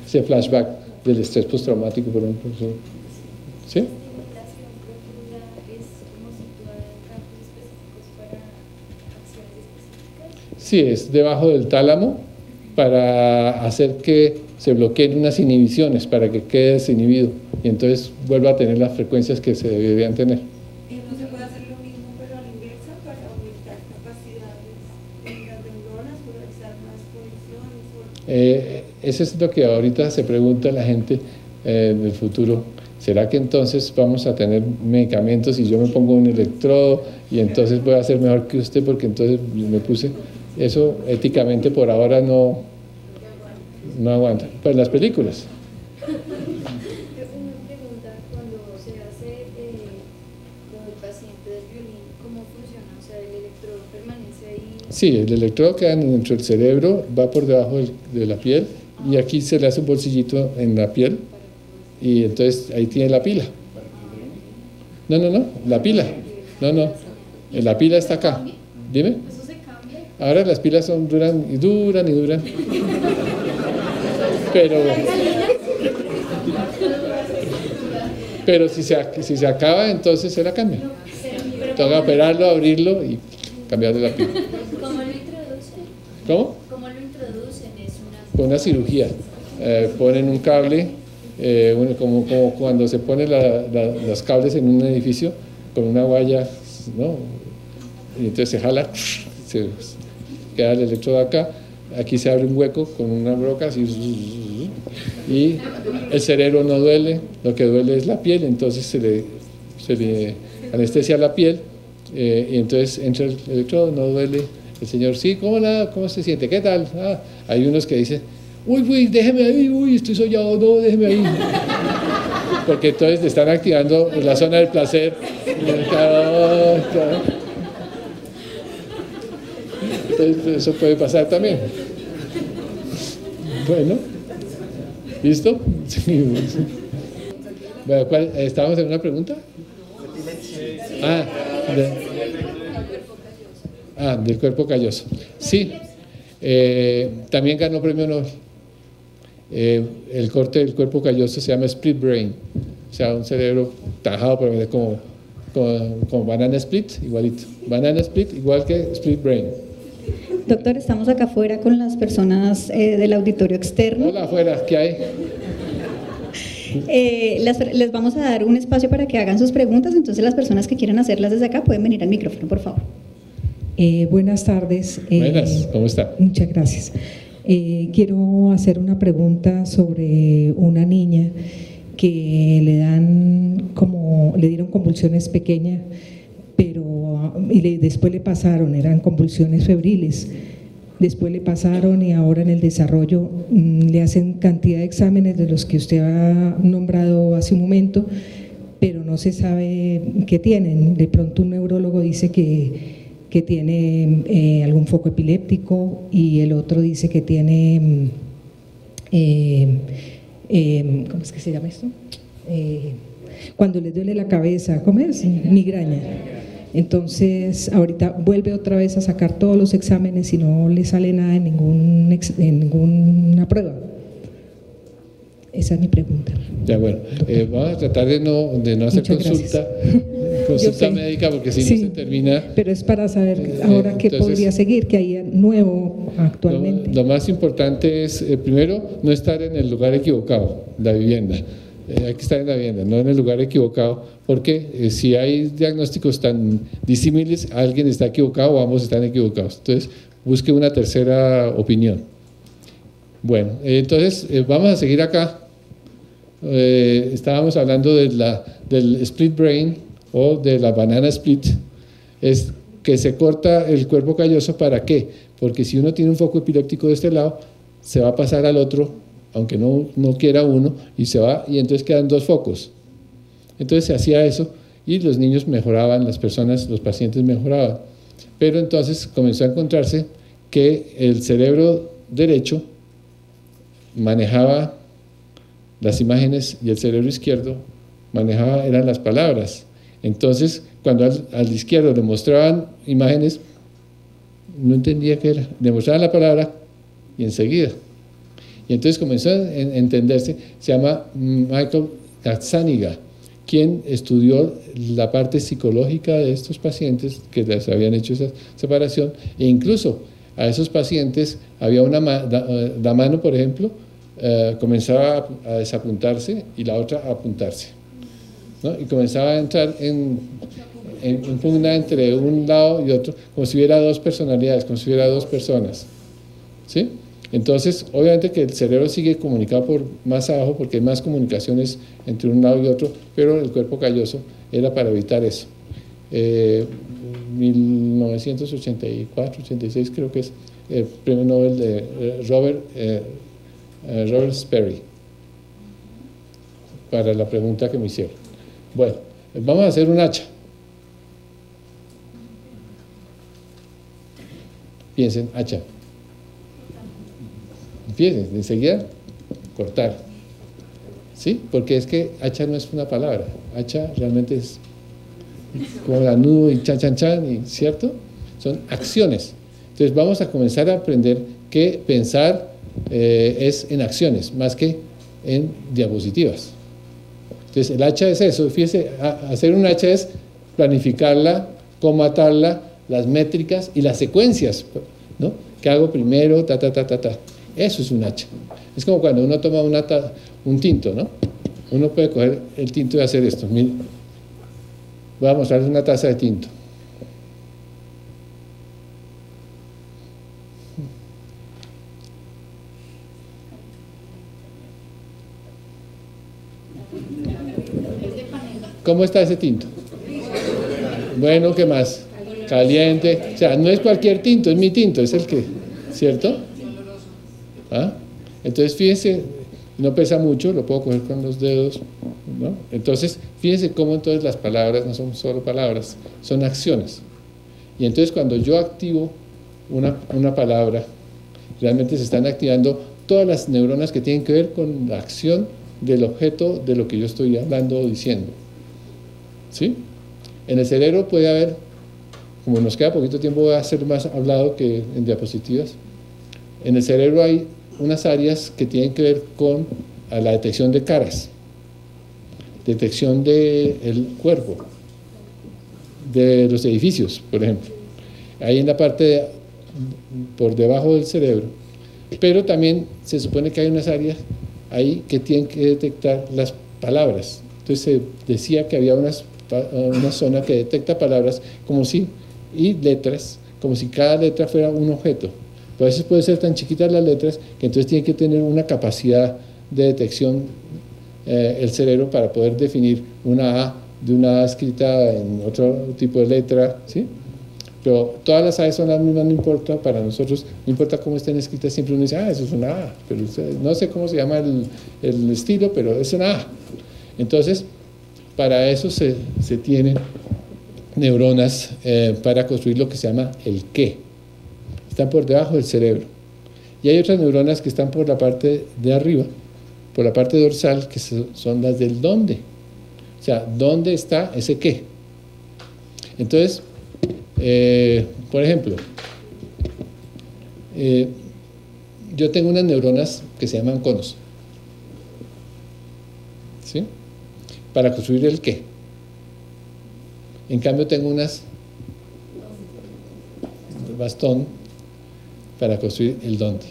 Ese flashback del estrés postraumático, por ejemplo. ¿Sí? Sí, es debajo del tálamo para hacer que se bloqueen unas inhibiciones, para que quede desinhibido y entonces vuelva a tener las frecuencias que se deberían tener. ¿Y no se puede hacer lo mismo pero a la inversa para aumentar capacidades en las neuronas, realizar más conexiones? Eh, eso es lo que ahorita se pregunta la gente eh, del futuro. ¿Será que entonces vamos a tener medicamentos y yo me pongo un electrodo y entonces voy a ser mejor que usted porque entonces me puse eso éticamente por ahora no, no aguanta. Pues las películas. Una pregunta, cuando se hace con el paciente del violín, ¿cómo funciona? O sea, ¿el electrodo permanece ahí? Sí, el electrodo queda dentro del cerebro, va por debajo de la piel y aquí se le hace un bolsillito en la piel y entonces ahí tiene la pila. No, no, no, la pila. No, no, la pila está acá. Dime. Ahora las pilas son duran y duran y duran. Pero, pero si se, si se acaba, entonces se la cambia. Toca operarlo, abrirlo y cambiarle la pila. ¿Cómo lo introducen? ¿Cómo? ¿Cómo lo introducen? Es una... Con una cirugía. Eh, ponen un cable, eh, como, como, cuando se ponen los cables en un edificio con una valla, ¿no? Y entonces se jala, se, queda el electrodo acá, aquí se abre un hueco con una broca y el cerebro no duele, lo que duele es la piel, entonces se le, le anestesia la piel eh, y entonces entra el electrodo, no duele. El señor, sí, ¿cómo, la, cómo se siente? ¿Qué tal? Ah, hay unos que dicen, uy, uy, déjeme ahí, uy, estoy soñado, no, déjeme ahí. Porque entonces están activando la zona del placer. Eso puede pasar también. Bueno, ¿listo? Bueno, ¿Estábamos en una pregunta? Ah, ah, del cuerpo calloso. Sí, eh, también ganó premio Nobel. Eh, el corte del cuerpo calloso se llama split brain, o sea, un cerebro tajado, pero como, como, como banana split, igualito. Banana split, igual que split brain. Doctor, estamos acá afuera con las personas eh, del auditorio externo. Hola, afuera, ¿qué hay? Eh, las- les vamos a dar un espacio para que hagan sus preguntas, entonces las personas que quieran hacerlas desde acá pueden venir al micrófono, por favor. Eh, buenas tardes. Eh, Buenas, ¿cómo está? Muchas gracias. Eh, quiero hacer una pregunta sobre una niña que le dan como le dieron convulsiones pequeñas, pero y le- después le pasaron, eran convulsiones febriles. Después le pasaron y ahora en el desarrollo mm, le hacen cantidad de exámenes de los que usted ha nombrado hace un momento, pero no se sabe qué tienen. De pronto un neurólogo dice que, que tiene eh, algún foco epiléptico y el otro dice que tiene, mm, eh, eh, ¿cómo es que se llama esto? Eh, cuando les duele la cabeza, ¿cómo es? Migraña. Entonces, ahorita vuelve otra vez a sacar todos los exámenes y no le sale nada en, ningún en ninguna prueba. Esa es mi pregunta. Ya, bueno, eh, vamos a tratar de no, de no hacer Muchas consulta, consulta médica porque si Sí. no se termina. Pero es para saber Eh, ahora qué entonces- podría seguir, que hay nuevo actualmente. Lo, lo más importante es, eh, primero, no estar en el lugar equivocado, la vivienda. Eh, hay que estar en la vivienda, no en el lugar equivocado, porque eh, si hay diagnósticos tan disímiles, alguien está equivocado o ambos están equivocados. Entonces, busque una tercera opinión. Bueno, eh, entonces eh, vamos a seguir acá. Eh, estábamos hablando de la, del split brain o de la banana split. Es que se corta el cuerpo calloso para qué? Porque si uno tiene un foco epiléptico de este lado, se va a pasar al otro, aunque no, no quiera uno, y se va, y entonces quedan dos focos. Entonces se hacía eso y los niños mejoraban, las personas, los pacientes mejoraban. Pero entonces comenzó a encontrarse que el cerebro derecho manejaba las imágenes y el cerebro izquierdo manejaba eran las palabras. Entonces, cuando al, al izquierdo le mostraban imágenes, no entendía qué era. Le mostraban la palabra y enseguida. Y entonces comenzó a en- entenderse, se llama Michael Gazzaniga, quien estudió la parte psicológica de estos pacientes que les habían hecho esa separación, e incluso a esos pacientes había una la, mano, por ejemplo, eh, comenzaba a, a desapuntarse y la otra a apuntarse. ¿no? Y comenzaba a entrar en, en, en pugna entre un lado y otro, como si hubiera dos personalidades, como si hubiera dos personas. ¿Sí? Entonces, obviamente que el cerebro sigue comunicado por más abajo porque hay más comunicaciones entre un lado y otro, pero el cuerpo calloso era para evitar eso. Eh, 1984, 86 creo que es el premio Nobel de eh, Robert, eh, eh, Robert Sperry para la pregunta que me hicieron. Bueno, vamos a hacer un hacha. Piensen, hacha. Piensen, enseguida, cortar. ¿Sí? Porque es que hacha no es una palabra. Hacha realmente es como la nudo y chan, chan, chan, ¿cierto? Son acciones. Entonces vamos a comenzar a aprender que pensar eh, es en acciones, más que en diapositivas. Entonces el hacha es eso, fíjese, hacer un hacha es planificarla, cómo atarla, las métricas y las secuencias, ¿no? ¿Qué hago primero? Ta, ta, ta, ta, ta. Eso es un hacha. Es como cuando uno toma un tinto, ¿no? Uno puede coger el tinto y hacer esto. Voy a mostrarles una taza de tinto. ¿Cómo está ese tinto? Bueno, ¿qué más? Caliente. O sea, no es cualquier tinto, es mi tinto, es el que, ¿cierto? ¿Ah? Entonces, fíjense, no pesa mucho, lo puedo coger con los dedos, ¿no? Entonces, fíjense cómo entonces las palabras no son solo palabras, son acciones. Y entonces cuando yo activo una, una palabra, realmente se están activando todas las neuronas que tienen que ver con la acción del objeto de lo que yo estoy hablando o diciendo. ¿Sí? En el cerebro puede haber, como nos queda poquito tiempo, voy a hacer más hablado que en diapositivas. En el cerebro hay unas áreas que tienen que ver con la detección de caras, detección del cuerpo, de los edificios, por ejemplo. Ahí en la parte por debajo del cerebro. Pero también se supone que hay unas áreas ahí que tienen que detectar las palabras. Entonces se decía que había unas, una zona que detecta palabras como si, y letras, como si cada letra fuera un objeto. A veces puede ser tan chiquitas las letras que entonces tiene que tener una capacidad de detección eh, el cerebro para poder definir una A de una A escrita en otro tipo de letra, ¿sí? Pero todas las A son las mismas, no importa para nosotros, no importa cómo estén escritas, siempre uno dice, ah, eso es una A, pero no sé cómo se llama el, estilo, pero es una A. Entonces, para eso se, se tienen neuronas eh, para construir lo que se llama el qué. Están por debajo del cerebro. Y hay otras neuronas que están por la parte de arriba, por la parte dorsal, que son las del dónde. O sea, ¿dónde está ese qué? Entonces, eh, por ejemplo, eh, yo tengo unas neuronas que se llaman conos. ¿Sí? Para construir el qué. En cambio tengo unas bastón para construir el dónde.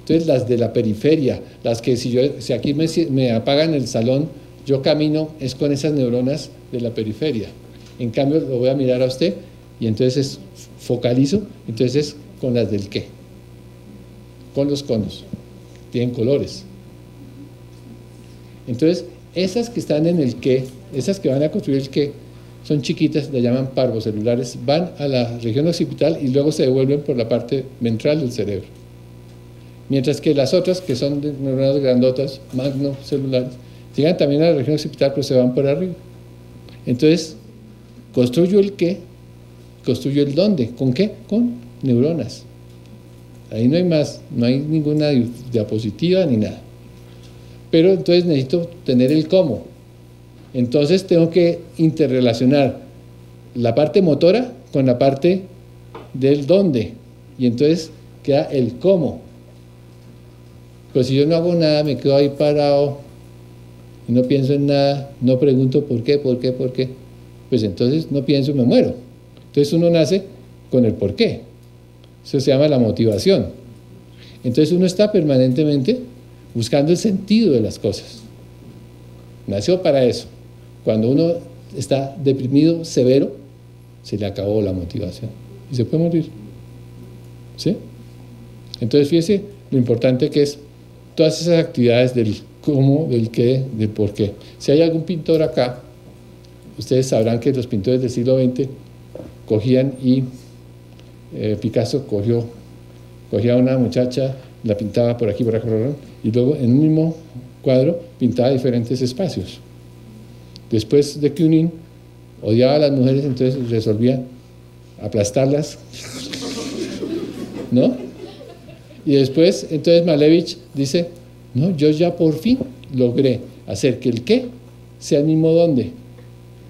Entonces las de la periferia, las que si, yo, si aquí me, apagan el salón, yo camino es con esas neuronas de la periferia. En cambio lo voy a mirar a usted y entonces focalizo, entonces con las del qué, con los conos, tienen colores. Entonces, esas que están en el qué, esas que van a construir el qué, son chiquitas, le llaman parvocelulares, van a la región occipital y luego se devuelven por la parte ventral del cerebro. Mientras que las otras, que son de neuronas grandotas, magnocelulares, llegan también a la región occipital, pero se van por arriba. Entonces, construyo el qué construyo el dónde. ¿Con qué? Con neuronas. Ahí no hay más, no hay ninguna diapositiva ni nada. Pero entonces necesito tener el cómo. Entonces tengo que interrelacionar la parte motora con la parte del dónde. Y entonces queda el cómo. Pues si yo no hago nada, me quedo ahí parado y no pienso en nada, no pregunto por qué, por qué, por qué, pues entonces no pienso, me muero. Entonces uno nace con el por qué. Eso se llama la motivación. Entonces uno está permanentemente buscando el sentido de las cosas. Nació para eso. Cuando uno está deprimido, severo, se le acabó la motivación y se puede morir. ¿Sí? Entonces fíjese lo importante que es todas esas actividades del cómo, del qué, del por qué. Si hay algún pintor acá, ustedes sabrán que los pintores del siglo XX cogían y eh, Picasso cogió, cogía a una muchacha, la pintaba por aquí, por acá, y luego en un mismo cuadro pintaba diferentes espacios. Después de Kunin odiaba a las mujeres, entonces resolvía aplastarlas, ¿no? Y después, entonces Malevich dice, no, yo ya por fin logré hacer que el qué sea el mismo dónde.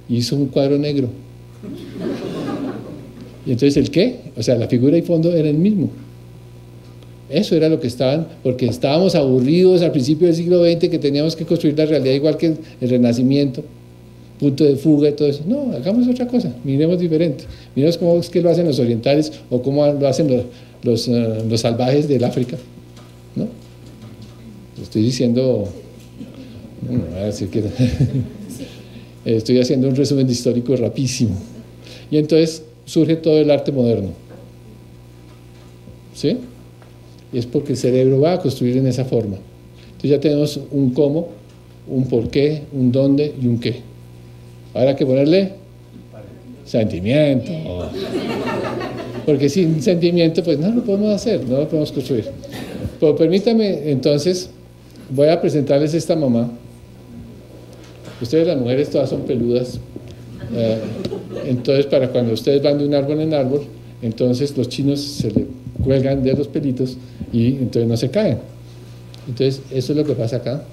hizo un cuadro negro. Y entonces el qué, o sea, la figura y fondo era el mismo. Eso era lo que estaban, porque estábamos aburridos al principio del siglo XX que teníamos que construir la realidad igual que el Renacimiento, punto de fuga y todo eso. No, hagamos otra cosa, miremos diferente. Miremos cómo es que lo hacen los orientales o cómo lo hacen los, los, eh, salvajes del África. ¿no? estoy diciendo, a ver si estoy haciendo un resumen histórico rapidísimo. Y entonces surge todo el arte moderno. ¿Sí? Es porque el cerebro va a construir en esa forma. Entonces ya tenemos un cómo, un por qué, un dónde y un qué. Ahora hay que ponerle sentimiento. Porque sin sentimiento, pues no lo podemos hacer, no lo podemos construir. Pero permítame, entonces, voy a presentarles esta mamá. Ustedes las mujeres todas son peludas. Eh, entonces, para cuando ustedes van de un árbol en árbol, entonces los chinos se le cuelgan de los pelitos y entonces no se caen. Entonces, eso es lo que pasa acá.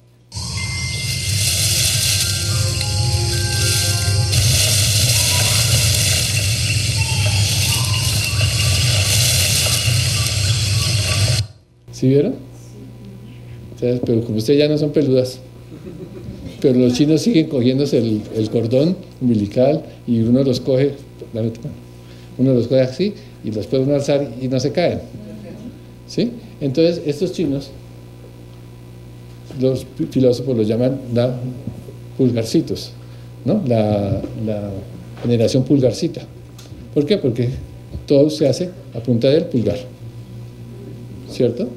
¿Sí vieron? Pero como ustedes ya no son peludas, pero los chinos siguen cogiéndose el, el cordón umbilical y uno los coge, uno los coge así y los puede uno alzar y no se caen. ¿Sí? Entonces, estos chinos, los filósofos los llaman la pulgarcitos, ¿no? La, la generación pulgarcita. ¿Por qué? Porque todo se hace a punta del pulgar. ¿Cierto?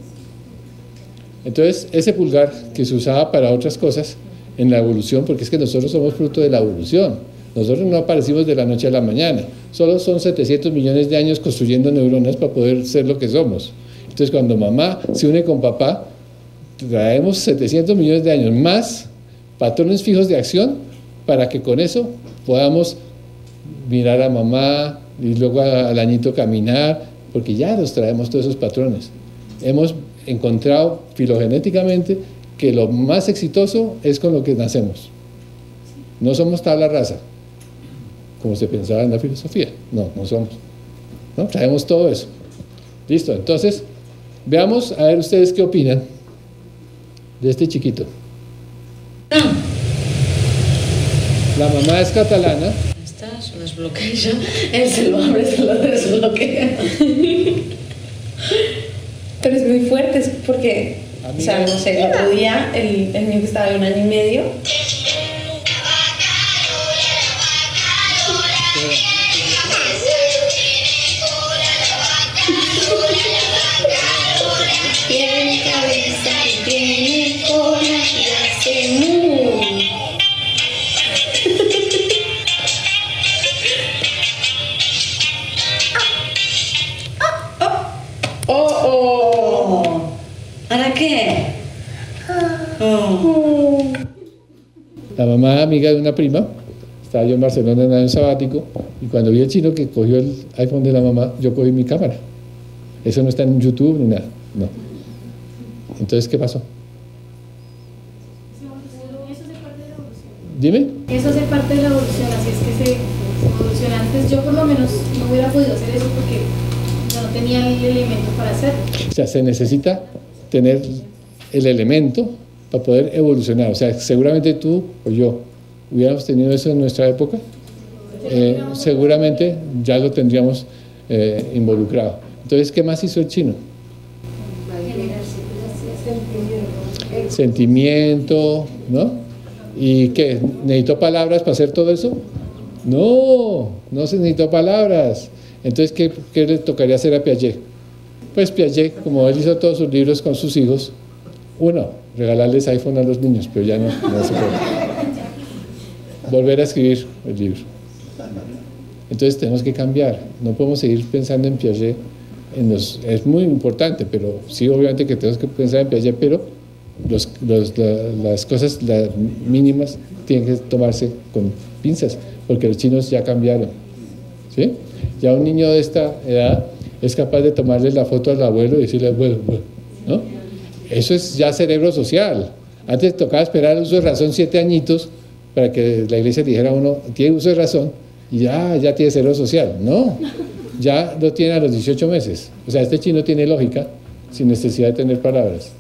Entonces, ese pulgar que se usaba para otras cosas en la evolución, porque es que nosotros somos fruto de la evolución. Nosotros no aparecimos de la noche a la mañana. Solo son 700 millones de años construyendo neuronas para poder ser lo que somos. Entonces, cuando mamá se une con papá, traemos 700 millones de años más patrones fijos de acción para que con eso podamos mirar a mamá y luego al añito caminar, porque ya nos traemos todos esos patrones. Hemos encontrado filogenéticamente que lo más exitoso es con lo que nacemos. No somos tabla raza, como se pensaba en la filosofía. No, no somos. ¿No? Traemos todo eso. Listo, entonces, veamos a ver ustedes qué opinan de este chiquito. La mamá es catalana. Está, se desbloquea. Él se lo abre, se lo desbloquea. Pero es muy fuerte, es porque, o sea, no sé, el otro día el, el mío que estaba de un año y medio. La mamá amiga de una prima, estaba yo en Barcelona en un sabático, y cuando vi al chino que cogió el iPhone de la mamá, yo cogí mi cámara. Eso no está en YouTube ni nada, no. Entonces, ¿qué pasó? Eso hace parte de la evolución. Dime. Eso hace parte de la evolución, así es que se evoluciona. Antes yo por lo menos no hubiera podido hacer eso porque no tenía el elemento para hacerlo. O sea, se necesita tener el elemento para poder evolucionar. O sea, seguramente tú o yo hubiéramos tenido eso en nuestra época, eh, seguramente ya lo tendríamos eh, involucrado. Entonces, ¿qué más hizo el chino? Sentimiento, ¿no? ¿Y qué? ¿Necesitó palabras para hacer todo eso? No, no se necesitó palabras. Entonces, ¿qué, qué le tocaría hacer a Piaget? Pues Piaget, como él hizo todos sus libros con sus hijos, uno, regalarles iPhone a los niños, pero ya no, se puede. Volver a escribir el libro. Entonces tenemos que cambiar, no podemos seguir pensando en Piaget. Es muy importante, pero sí, obviamente que tenemos que pensar en Piaget, pero las cosas las mínimas tienen que tomarse con pinzas, porque los chinos ya cambiaron. ¿sí? Ya un niño de esta edad es capaz de tomarle la foto al abuelo y decirle, bueno, bueno, ¿no? Eso es ya cerebro social. Antes tocaba esperar el uso de razón siete añitos para que la iglesia dijera a uno, tiene uso de razón, y ya, ya tiene cerebro social. No, ya lo tiene a los 18 meses. O sea, este chino tiene lógica sin necesidad de tener palabras.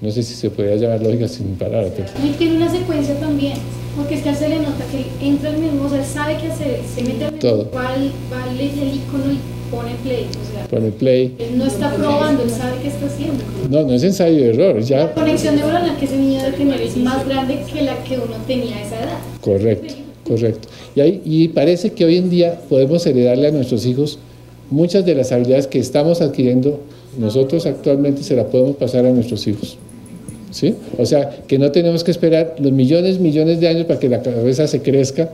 No sé si se podría llamar lógica sin palabras. Pero... Y tiene una secuencia también, porque es que a él se le nota que entra al menú, o sea, sabe qué hacer, se mete al Todo. va, va el icono y pone play, o sea, Pone play. él no está probando, él sabe qué está haciendo. No, no es ensayo de error, es La ya conexión neuronal que ese niño debe tener es más grande que la que uno tenía a esa edad. correcto, correcto. Y, ahí, y parece que hoy en día podemos heredarle a nuestros hijos muchas de las habilidades que estamos adquiriendo nosotros actualmente se las podemos pasar a nuestros hijos. ¿Sí? O sea, que no tenemos que esperar los millones, millones de años para que la cabeza se crezca,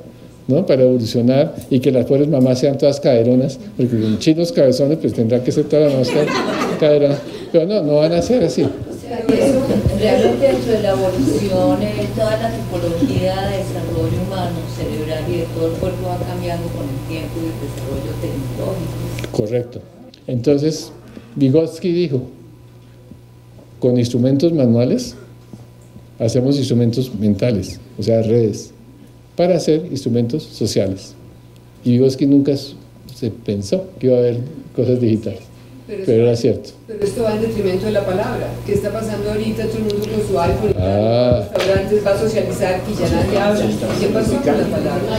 ¿no? Para evolucionar y que las pobres mamás sean todas caderonas, porque con chinos cabezones pues tendrán que ser todas las mamás ca- caderonas. Pero no, no van a ser así. Eso, realmente dentro de la evolución, eh, toda la tipología de desarrollo humano, cerebral y de todo el cuerpo va cambiando con el tiempo y el desarrollo tecnológico. Correcto. Entonces, Vygotsky dijo, con instrumentos manuales hacemos instrumentos mentales, o sea, redes, para hacer instrumentos sociales. Y Vygotsky nunca se pensó que iba a haber cosas digitales. pero era cierto. Pero esto va en detrimento de la palabra. ¿Qué está pasando ahorita? Todo el mundo con su iPhone, Ah. restaurantes va a socializar y ya nadie habla. ¿Qué pasó con la palabra?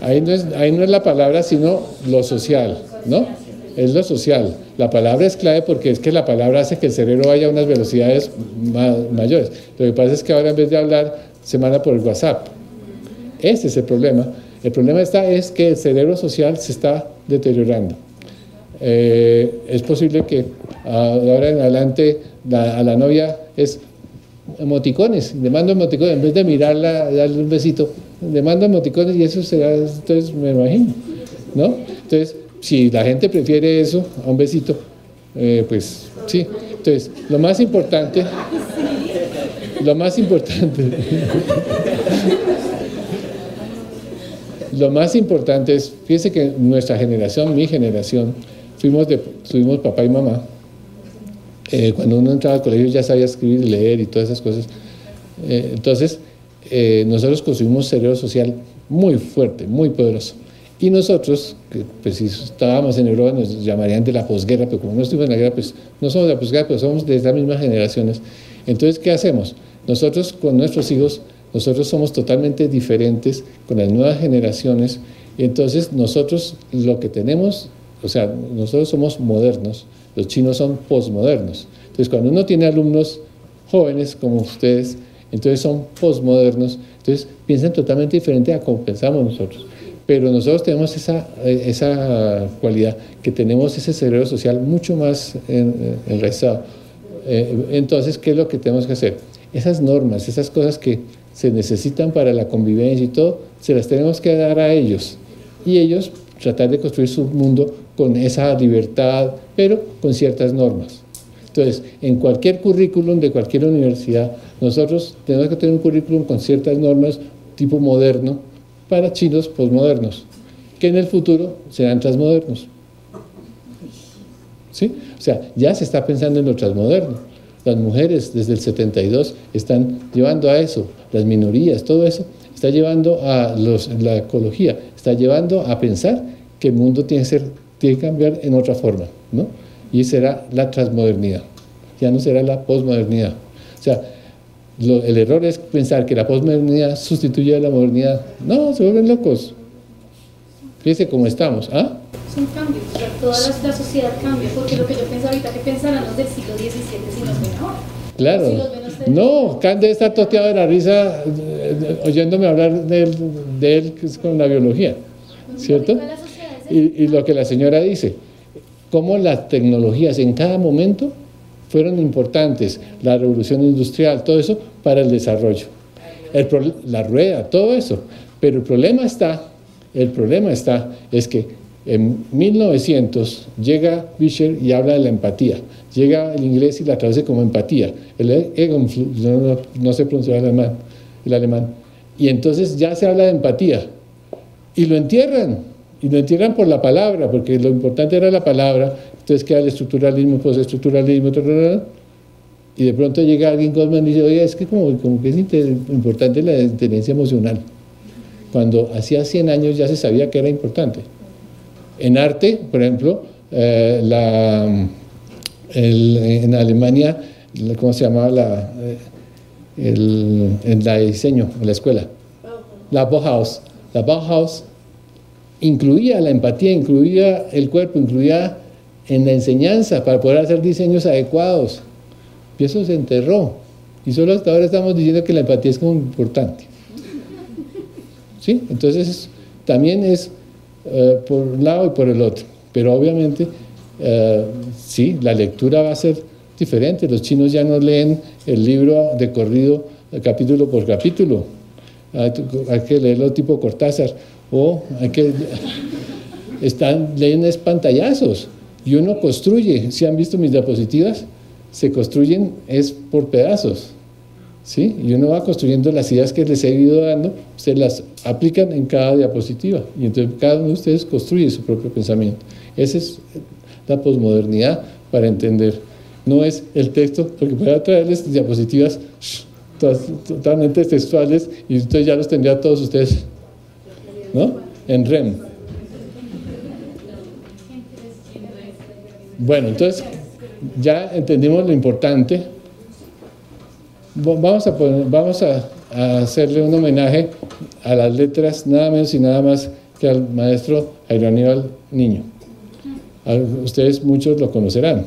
Ahí no, es, ahí no es la palabra, sino lo social, ¿no? Es lo social. La palabra es clave porque es que la palabra hace que el cerebro vaya a unas velocidades ma- mayores. Lo que pasa es que ahora en vez de hablar, se manda por el WhatsApp. Ese es el problema. El problema está es que el cerebro social se está deteriorando. Eh, es posible que ah, ahora en adelante la- a la novia es emoticones, le mando emoticones, en vez de mirarla, darle un besito, le mando emoticones y eso será, entonces me imagino, ¿no? Entonces, si la gente prefiere eso a un besito, eh, pues sí. Entonces, lo más importante, lo más importante, lo más importante es, fíjese que nuestra generación, mi generación, fuimos de, tuvimos papá y mamá, eh, cuando uno entraba al colegio ya sabía escribir, leer y todas esas cosas. Eh, entonces, eh, nosotros construimos un cerebro social muy fuerte, muy poderoso. Y nosotros, que, pues si estábamos en Europa, nos llamarían de la posguerra, pero como no estuvimos en la guerra, pues no somos de la posguerra, pero somos de estas mismas generaciones. Entonces, ¿qué hacemos? Nosotros con nuestros hijos, nosotros somos totalmente diferentes con las nuevas generaciones. Y entonces, nosotros lo que tenemos, o sea, nosotros somos modernos, los chinos son posmodernos. Entonces, cuando uno tiene alumnos jóvenes como ustedes, entonces son posmodernos, entonces piensan totalmente diferente a como pensamos nosotros. Pero nosotros tenemos esa, esa cualidad, que tenemos ese cerebro social mucho más en- enraizado. Eh, entonces, ¿qué es lo que tenemos que hacer? Esas normas, esas cosas que se necesitan para la convivencia y todo, se las tenemos que dar a ellos. Y ellos tratar de construir su mundo con esa libertad, pero con ciertas normas. Entonces, en cualquier currículum de cualquier universidad, nosotros tenemos que tener un currículum con ciertas normas tipo moderno para chinos posmodernos, que en el futuro serán transmodernos. ¿Sí? O sea, ya se está pensando en lo transmoderno. Las mujeres desde el 72 están llevando a eso, las minorías, todo eso, está llevando a los, la ecología, está llevando a pensar que el mundo tiene que, ser, tiene que cambiar en otra forma, ¿no? Y será la transmodernidad, ya no será la posmodernidad. O sea, lo- el error es pensar que la posmodernidad sustituye a la modernidad. No, se vuelven locos. Fíjese cómo estamos, ¿ah? Son cambios, o sea, toda la, la sociedad cambia, porque lo que yo pensaba ahorita, que pensarán los del siglo XVII si nos ven ahora? Si Claro. los ven ustedes- No, Kant debe estar toteado de la risa eh, oyéndome hablar de él, de él que es con la biología, ¿cierto? Y, y lo que la señora dice, cómo las tecnologías en cada momento fueron importantes, la revolución industrial, todo eso, para el desarrollo. El pro- la rueda, todo eso. Pero el problema está, el problema está, es que en 1900 llega Fischer y habla de la empatía. Llega el inglés y la traduce como empatía. El Egonflu, no, no, no sé pronunciar el alemán. Y entonces ya se habla de empatía. Y lo entierran. Y lo entierran por la palabra, porque lo importante era la palabra. Entonces queda el estructuralismo, postestructuralismo, y de pronto llega alguien Goldman y dice, oye, es que como, como que es importante la inteligencia emocional. Cuando hacía 100 años ya se sabía que era importante. En arte, por ejemplo, eh, el- en Alemania, ¿cómo se llamaba la, eh, el, en la diseño, la escuela? La Bauhaus. La Bauhaus incluía la empatía, incluía el cuerpo, incluía en la enseñanza para poder hacer diseños adecuados. Y eso se enterró. Y solo hasta ahora estamos diciendo que la empatía es como importante. ¿Sí? Entonces, también es eh, por un lado y por el otro. Pero obviamente, eh, sí, la lectura va a ser diferente. Los chinos ya no leen el libro de corrido eh, capítulo por capítulo. Hay, que leerlo tipo Cortázar. O hay que... Están, leen es pantallazos. Y uno construye. Si han visto mis diapositivas, se construyen es por pedazos. ¿Sí? Y uno va construyendo las ideas que les he ido dando, se las aplican en cada diapositiva. Y entonces cada uno de ustedes construye su propio pensamiento. Esa es la posmodernidad para entender. No es el texto, porque puede traerles diapositivas totalmente textuales y entonces ya los tendría todos ustedes, ¿no? En REM. Bueno, entonces ya entendimos lo importante. Vamos a, vamos a, hacerle un homenaje a las letras, nada menos y nada más que al maestro Jairo Aníbal Niño. Ustedes muchos lo conocerán.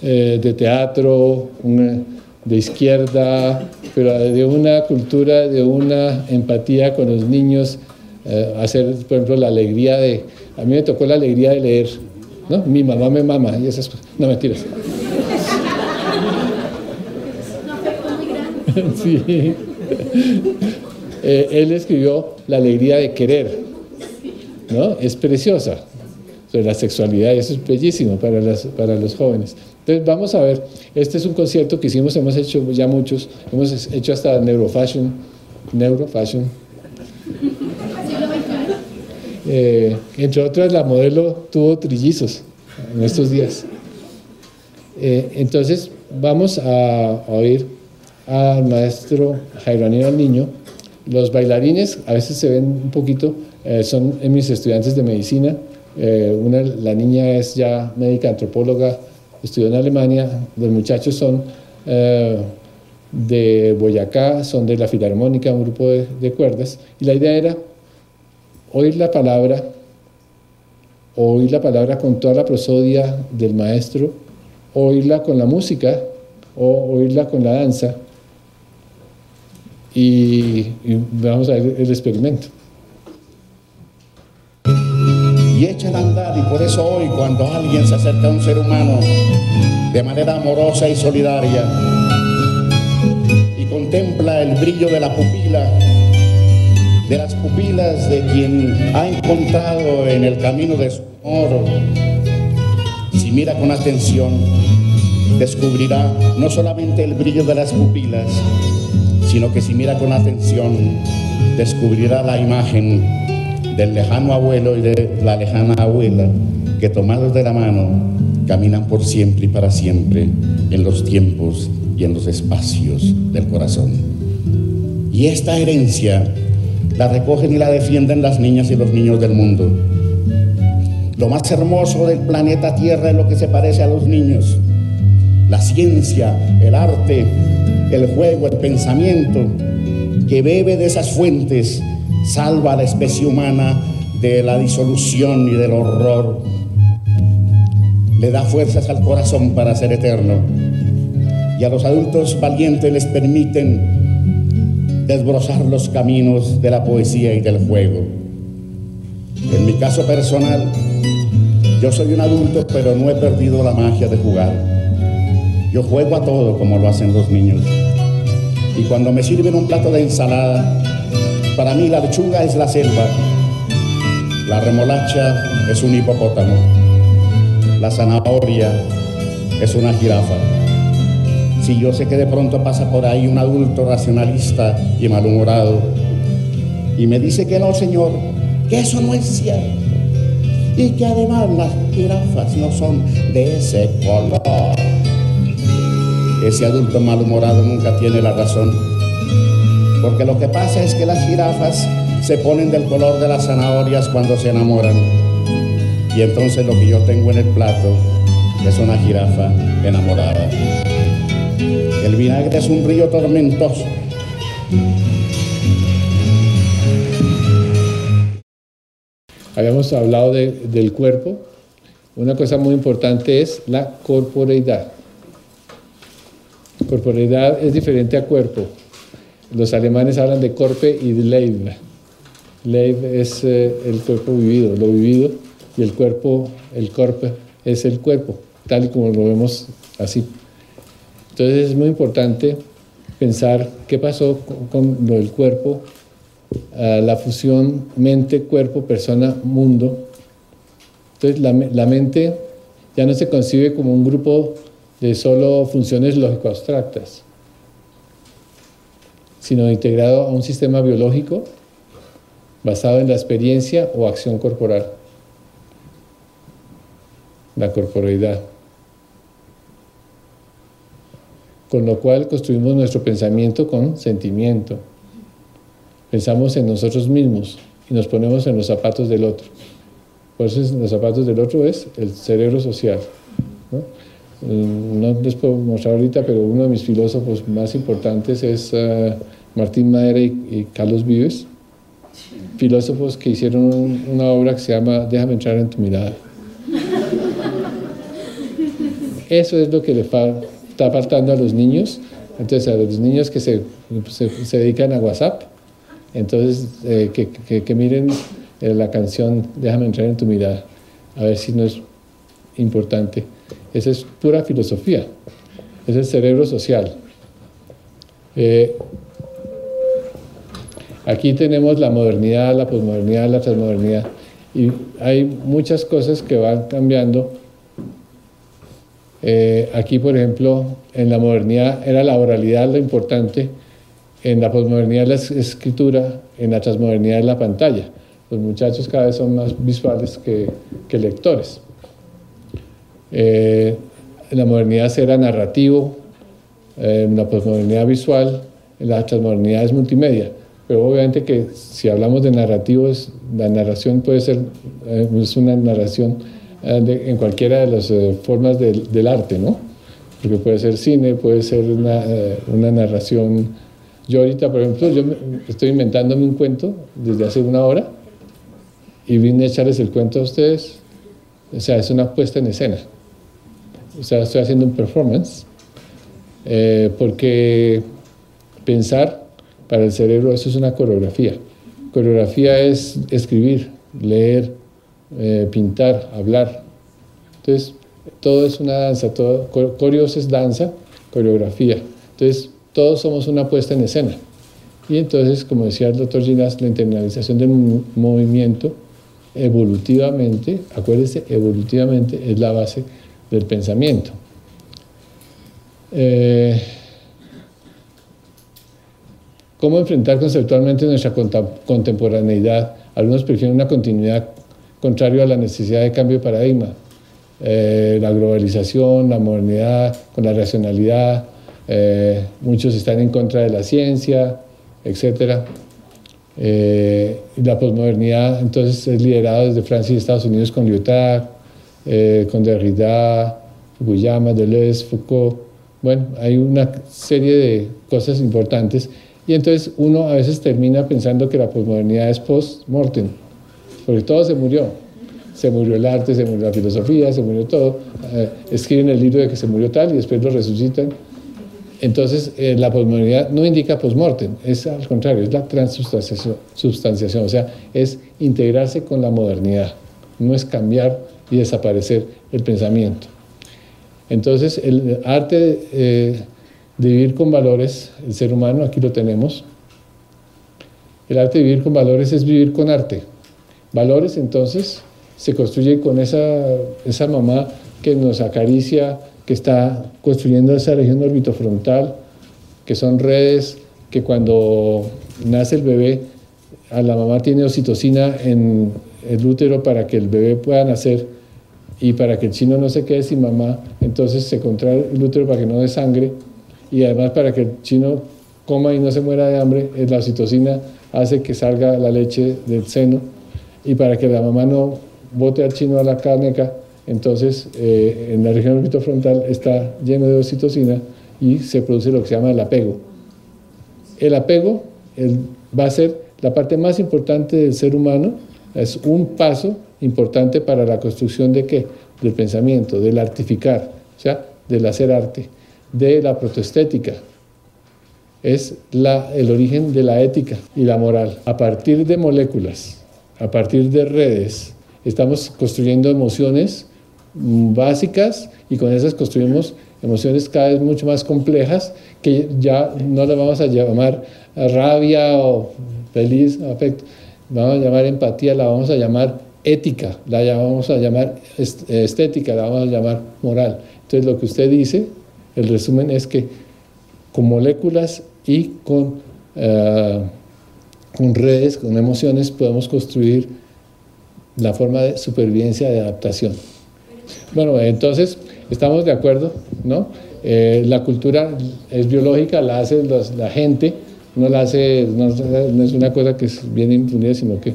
Eh, de teatro, de izquierda, pero de una cultura, de una empatía con los niños, eh, hacer, por ejemplo, la alegría de... A mí me tocó la alegría de leer, ¿no? Mi mamá me mama y esas cosas. No, mentiras. sí. Eh, él escribió La alegría de querer, ¿no? Es preciosa sobre la sexualidad eso es bellísimo para, las, para los jóvenes. Entonces vamos a ver, este es un concierto que hicimos, hemos hecho ya muchos, hemos hecho hasta Neurofashion, Neurofashion. Eh, entre otras, la modelo tuvo trillizos en estos días. Eh, entonces, vamos a, oír al maestro Jairo Aníbal Niño. Los bailarines a veces se ven un poquito, eh, son mis estudiantes de medicina. una, la niña es ya médica antropóloga, estudió en Alemania. Los muchachos son de Boyacá, son de la Filarmónica, un grupo de, de cuerdas. Y la idea era oír la palabra, oír la palabra con toda la prosodia del maestro, oírla con la música o oírla con la danza y, vamos a ver el experimento. Y echa a andar y por eso hoy cuando alguien se acerca a un ser humano de manera amorosa y solidaria y contempla el brillo de la pupila, de las pupilas de quien ha encontrado en el camino de su amor. Si mira con atención, descubrirá no solamente el brillo de las pupilas, sino que si mira con atención, descubrirá la imagen del lejano abuelo y de la lejana abuela que tomados de la mano caminan por siempre y para siempre en los tiempos y en los espacios del corazón. Y esta herencia la recogen y la defienden las niñas y los niños del mundo. Lo más hermoso del planeta Tierra es lo que se parece a los niños. La ciencia, el arte, el juego, el pensamiento, que bebe de esas fuentes, salva a la especie humana de la disolución y del horror. Le da fuerzas al corazón para ser eterno. Y a los adultos valientes les permiten desbrozar los caminos de la poesía y del juego. En mi caso personal, yo soy un adulto, pero no he perdido la magia de jugar. Yo juego a todo como lo hacen los niños. Y cuando me sirven un plato de ensalada, para mí la lechuga es la selva, la remolacha es un hipopótamo, la zanahoria es una jirafa si yo sé que de pronto pasa por ahí un adulto racionalista y malhumorado y me dice que no, Señor, que eso no es cierto y que además las jirafas no son de ese color. Ese adulto malhumorado nunca tiene la razón, porque lo que pasa es que las jirafas se ponen del color de las zanahorias cuando se enamoran y entonces lo que yo tengo en el plato es una jirafa enamorada. El vinagre es un río tormentoso. Habíamos hablado del cuerpo. Una cosa muy importante es la corporeidad. Corporeidad es diferente a cuerpo. Los alemanes hablan de Korpe y de Leib. Leib es eh, el cuerpo vivido, lo vivido, y el cuerpo, el Korpe, es el cuerpo, tal y como lo vemos así. Entonces es muy importante pensar qué pasó con, lo del cuerpo, la fusión mente, cuerpo, persona, mundo. Entonces la mente ya no se concibe como un grupo de solo funciones lógico-abstractas, sino integrado a un sistema biológico basado en la experiencia o acción corporal, la corporeidad. con lo cual construimos nuestro pensamiento con sentimiento. Pensamos en nosotros mismos y nos ponemos en los zapatos del otro. ponerse en los zapatos del otro es el cerebro social. ¿no? Mm, no les puedo mostrar ahorita, pero uno de mis filósofos más importantes es uh, Martín Madera y, Carlos Vives, filósofos que hicieron un, una obra que se llama Déjame entrar en tu mirada. Eso es lo que le está faltando a los niños. Entonces, a los niños que se, se, dedican a WhatsApp, entonces eh, que, miren eh, la canción Déjame entrar en tu mirada, a ver si no es importante. Esa es pura filosofía, es el cerebro social. Eh, aquí tenemos la modernidad, la posmodernidad, la transmodernidad, y hay muchas cosas que van cambiando. Eh, aquí, por ejemplo, en la modernidad era la oralidad lo importante, en la posmodernidad la escritura, en la transmodernidad la pantalla. Los muchachos cada vez son más visuales que, que lectores. Eh, la modernidad era narrativo, eh, la posmodernidad visual, la transmodernidad es multimedia. Pero obviamente que si hablamos de narrativos, la narración puede ser eh, es una narración eh, de, en cualquiera de las formas del, arte, ¿no? Porque puede ser cine, puede ser una, una narración. Yo ahorita, por ejemplo, yo estoy inventándome un cuento desde hace una hora y vine a echarles el cuento a ustedes. O sea, es una puesta en escena o sea, estoy haciendo un performance, eh, porque pensar para el cerebro eso es una coreografía. Coreografía es escribir, leer, eh, pintar, hablar. Entonces, todo es una danza, todo, coreos es danza, coreografía. Entonces, todos somos una puesta en escena. Y entonces, como decía el doctor Ginas, la internalización del movimiento evolutivamente, acuérdense, evolutivamente es la base del pensamiento. Eh, ¿Cómo enfrentar conceptualmente nuestra contemporaneidad? Algunos prefieren una continuidad contrario a la necesidad de cambio de paradigma. Eh, la globalización, la modernidad, con la racionalidad, eh, muchos están en contra de la ciencia, etc. La posmodernidad entonces es liderada desde Francia y Estados Unidos con Lyotard, eh, con Derrida, Fukuyama, Deleuze, Foucault. Bueno, hay una serie de cosas importantes y entonces uno a veces termina pensando que la posmodernidad es post-mortem, porque todo se murió. Se murió el arte, se murió la filosofía, se murió todo. Eh, escriben el libro de que se murió tal y después lo resucitan. Entonces, eh, la posmodernidad no indica post-mortem, es al contrario, es la transubstanciación, o sea, es integrarse con la modernidad, no es cambiar y desaparecer el pensamiento. Entonces, el arte eh, de vivir con valores, el ser humano, aquí lo tenemos, el arte de vivir con valores es vivir con arte. Valores, entonces, se construye con esa, esa mamá que nos acaricia, que está construyendo esa región orbitofrontal, que son redes que cuando nace el bebé, a la mamá tiene oxitocina en el útero para que el bebé pueda nacer y para que el chino no se quede sin mamá, entonces se contrae el útero para que no dé sangre y además para que el chino coma y no se muera de hambre, la oxitocina hace que salga la leche del seno y para que la mamá no bote al chino a la caneca, entonces eh, en la región orbitofrontal está lleno de oxitocina y se produce lo que se llama el apego. El apego va a ser la parte más importante del ser humano, es un paso importante para la construcción de qué? Del pensamiento, del artificar, o sea, del hacer arte, de la protoestética. Es la, el origen de la ética y la moral. A partir de moléculas, a partir de redes, estamos construyendo emociones básicas y con esas construimos emociones cada vez mucho más complejas que ya no las vamos a llamar rabia o feliz, afecto, vamos a llamar empatía, la vamos a llamar ética, la vamos a llamar estética, la vamos a llamar moral. Entonces lo que usted dice, el resumen es que con moléculas y con, uh, con redes, con emociones, podemos construir la forma de supervivencia, de adaptación. Bueno, entonces estamos de acuerdo, ¿no? Eh, la cultura es biológica, la hace la gente, no la hace, no, es una cosa que bien infundida, sino que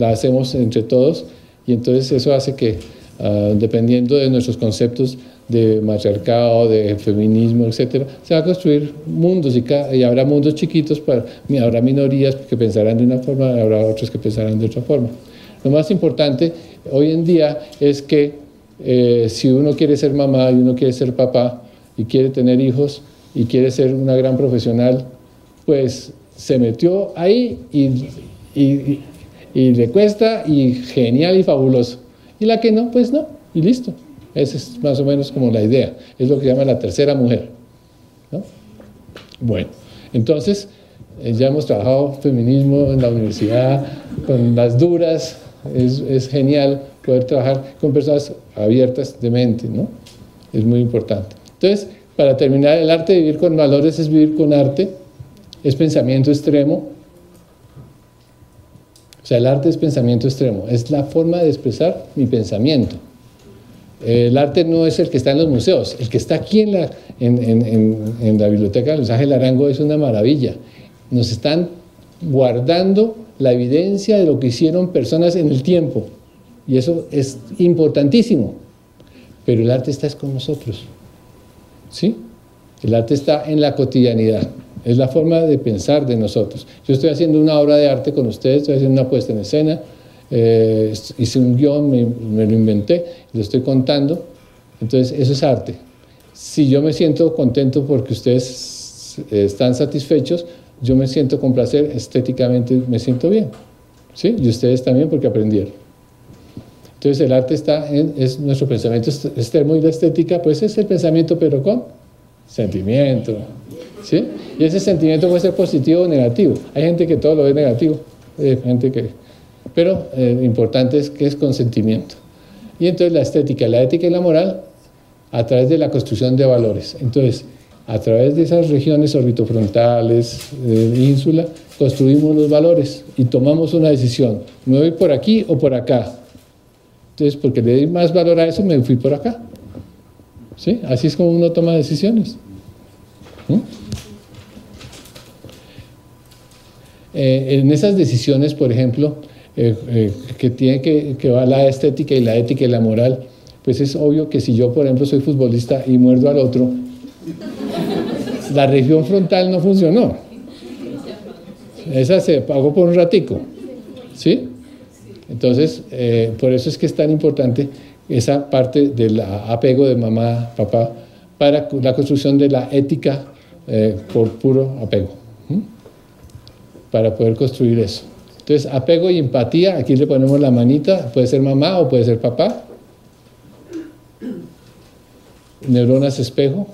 la hacemos entre todos Y entonces eso hace que, ah, dependiendo de nuestros conceptos de matriarcado, de feminismo, etcétera, se va a construir mundos y, habrá mundos chiquitos, para, habrá minorías que pensarán de una forma, habrá otros que pensarán de otra forma. Lo más importante hoy en día es que eh, si uno quiere ser mamá y uno quiere ser papá y quiere tener hijos y quiere ser una gran profesional, pues se metió ahí y, y le cuesta y genial y fabuloso. Y la que no, pues no, y listo. Esa es más o menos como la idea. Es lo que llama la tercera mujer. ¿no? Bueno, entonces eh, ya hemos trabajado feminismo en la universidad con las duras. Es, es, genial poder trabajar con personas abiertas de mente, ¿no? Es muy importante. Entonces, para terminar, el arte de vivir con valores es vivir con arte, es pensamiento extremo. Sea, el arte es pensamiento extremo, es la forma de expresar mi pensamiento. El arte no es el que está en los museos, el que está aquí en la, en, la biblioteca de Luis Ángel Arango es una maravilla. Nos están guardando la evidencia de lo que hicieron personas en el tiempo. Y eso es importantísimo. Pero el arte está con nosotros. ¿Sí? El arte está en la cotidianidad. Es la forma de pensar de nosotros. Yo estoy haciendo una obra de arte con ustedes, estoy haciendo una puesta en escena, eh, hice un guion, me, lo inventé, lo estoy contando. Entonces, eso es arte. Si yo me siento contento porque ustedes están satisfechos, yo me siento con placer, estéticamente me siento bien. ¿Sí? Y ustedes también porque aprendieron. Entonces el arte está en, es nuestro pensamiento externo y la estética, pues es el pensamiento pero con sentimiento. Y ese sentimiento puede ser positivo o negativo. Hay gente que todo lo ve negativo, hay gente que pero eh, lo importante es que es consentimiento. Y entonces la estética, la ética y la moral a través de la construcción de valores. Entonces, a través de esas regiones orbitofrontales, de ínsula, construimos los valores y tomamos una decisión. ¿Me voy por aquí o por acá? Entonces, porque le di más valor a eso, me fui por acá. ¿Sí? Así es como uno toma decisiones. ¿Mm? Eh, en esas decisiones, por ejemplo, eh, eh, que tiene que, que va la estética y la ética y la moral, pues es obvio que si yo, por ejemplo, soy futbolista y muerdo al otro, la región frontal no funcionó. Esa se pagó por un ratico. ¿Sí? Entonces, por eso es que es tan importante esa parte del apego de mamá, papá, para la construcción de la ética por puro apego. Para poder construir eso. Entonces, apego y empatía, aquí le ponemos la manita, puede ser mamá o puede ser papá. Neuronas espejo,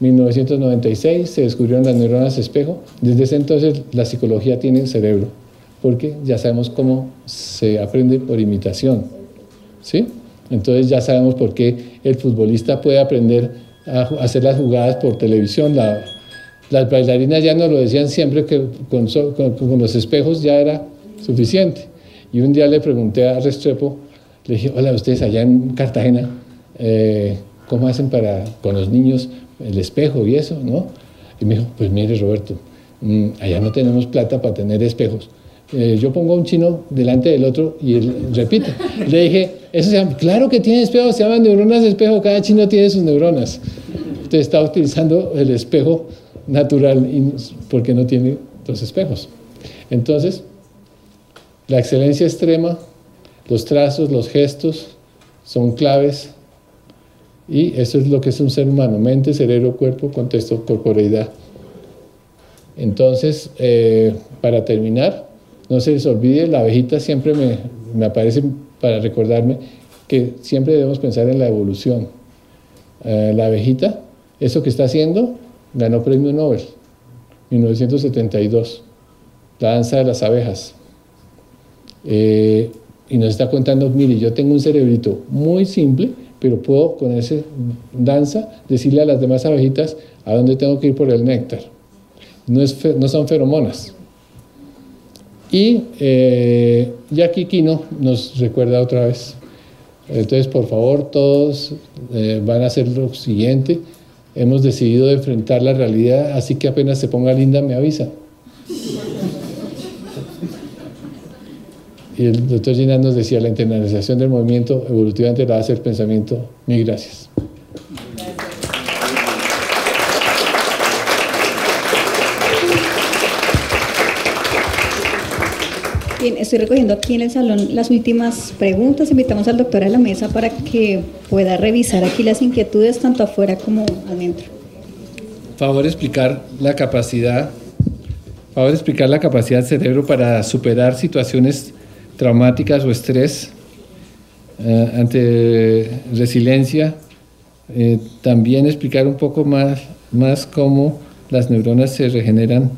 1996 se descubrieron las neuronas espejo. Desde ese entonces la psicología tiene cerebro, porque ya sabemos cómo se aprende por imitación. ¿Sí? Entonces ya sabemos por qué el futbolista puede aprender a hacer las jugadas por televisión. Las bailarinas ya nos lo decían siempre que con, los espejos ya era suficiente. Y un día le pregunté a Restrepo, le dije, hola, ustedes allá en Cartagena, eh, ¿cómo hacen para con los niños el espejo y eso? ¿no? Y me dijo, pues mire Roberto, mm, allá no tenemos plata para tener espejos. Eh, yo pongo a un chino delante del otro y él repite. Le dije, eso se llama, claro que tiene espejos, se llaman neuronas de espejo, cada chino tiene sus neuronas. Usted está utilizando el espejo natural porque no tiene dos espejos. Entonces, la excelencia extrema, los trazos, los gestos son claves y eso es lo que es un ser humano, mente, cerebro, cuerpo, contexto, corporeidad. Entonces, eh, para terminar, no se les olvide, la abejita siempre me, me, aparece para recordarme que siempre debemos pensar en la evolución. Eh, la abejita, eso que está haciendo, ganó premio Nobel, 1972, la danza de las abejas. Eh, y nos está contando, mire, yo tengo un cerebrito muy simple, pero puedo con esa danza decirle a las demás abejitas a dónde tengo que ir por el néctar. No, es, no son feromonas. Y eh, Jackie Kino nos recuerda otra vez. Entonces, por favor, todos eh, van a hacer lo siguiente. Hemos decidido enfrentar la realidad, así que apenas se ponga linda me avisa. Y el doctor Ginás nos decía, la internalización del movimiento evolutivamente la hace el pensamiento. Mil gracias. Estoy recogiendo aquí en el salón las últimas preguntas. Invitamos al doctor a la mesa para que pueda revisar aquí las inquietudes tanto afuera como adentro. Favor explicar la capacidad, favor explicar la capacidad del cerebro para superar situaciones traumáticas o estrés eh, ante resiliencia. Eh, también explicar un poco más, más cómo las neuronas se regeneran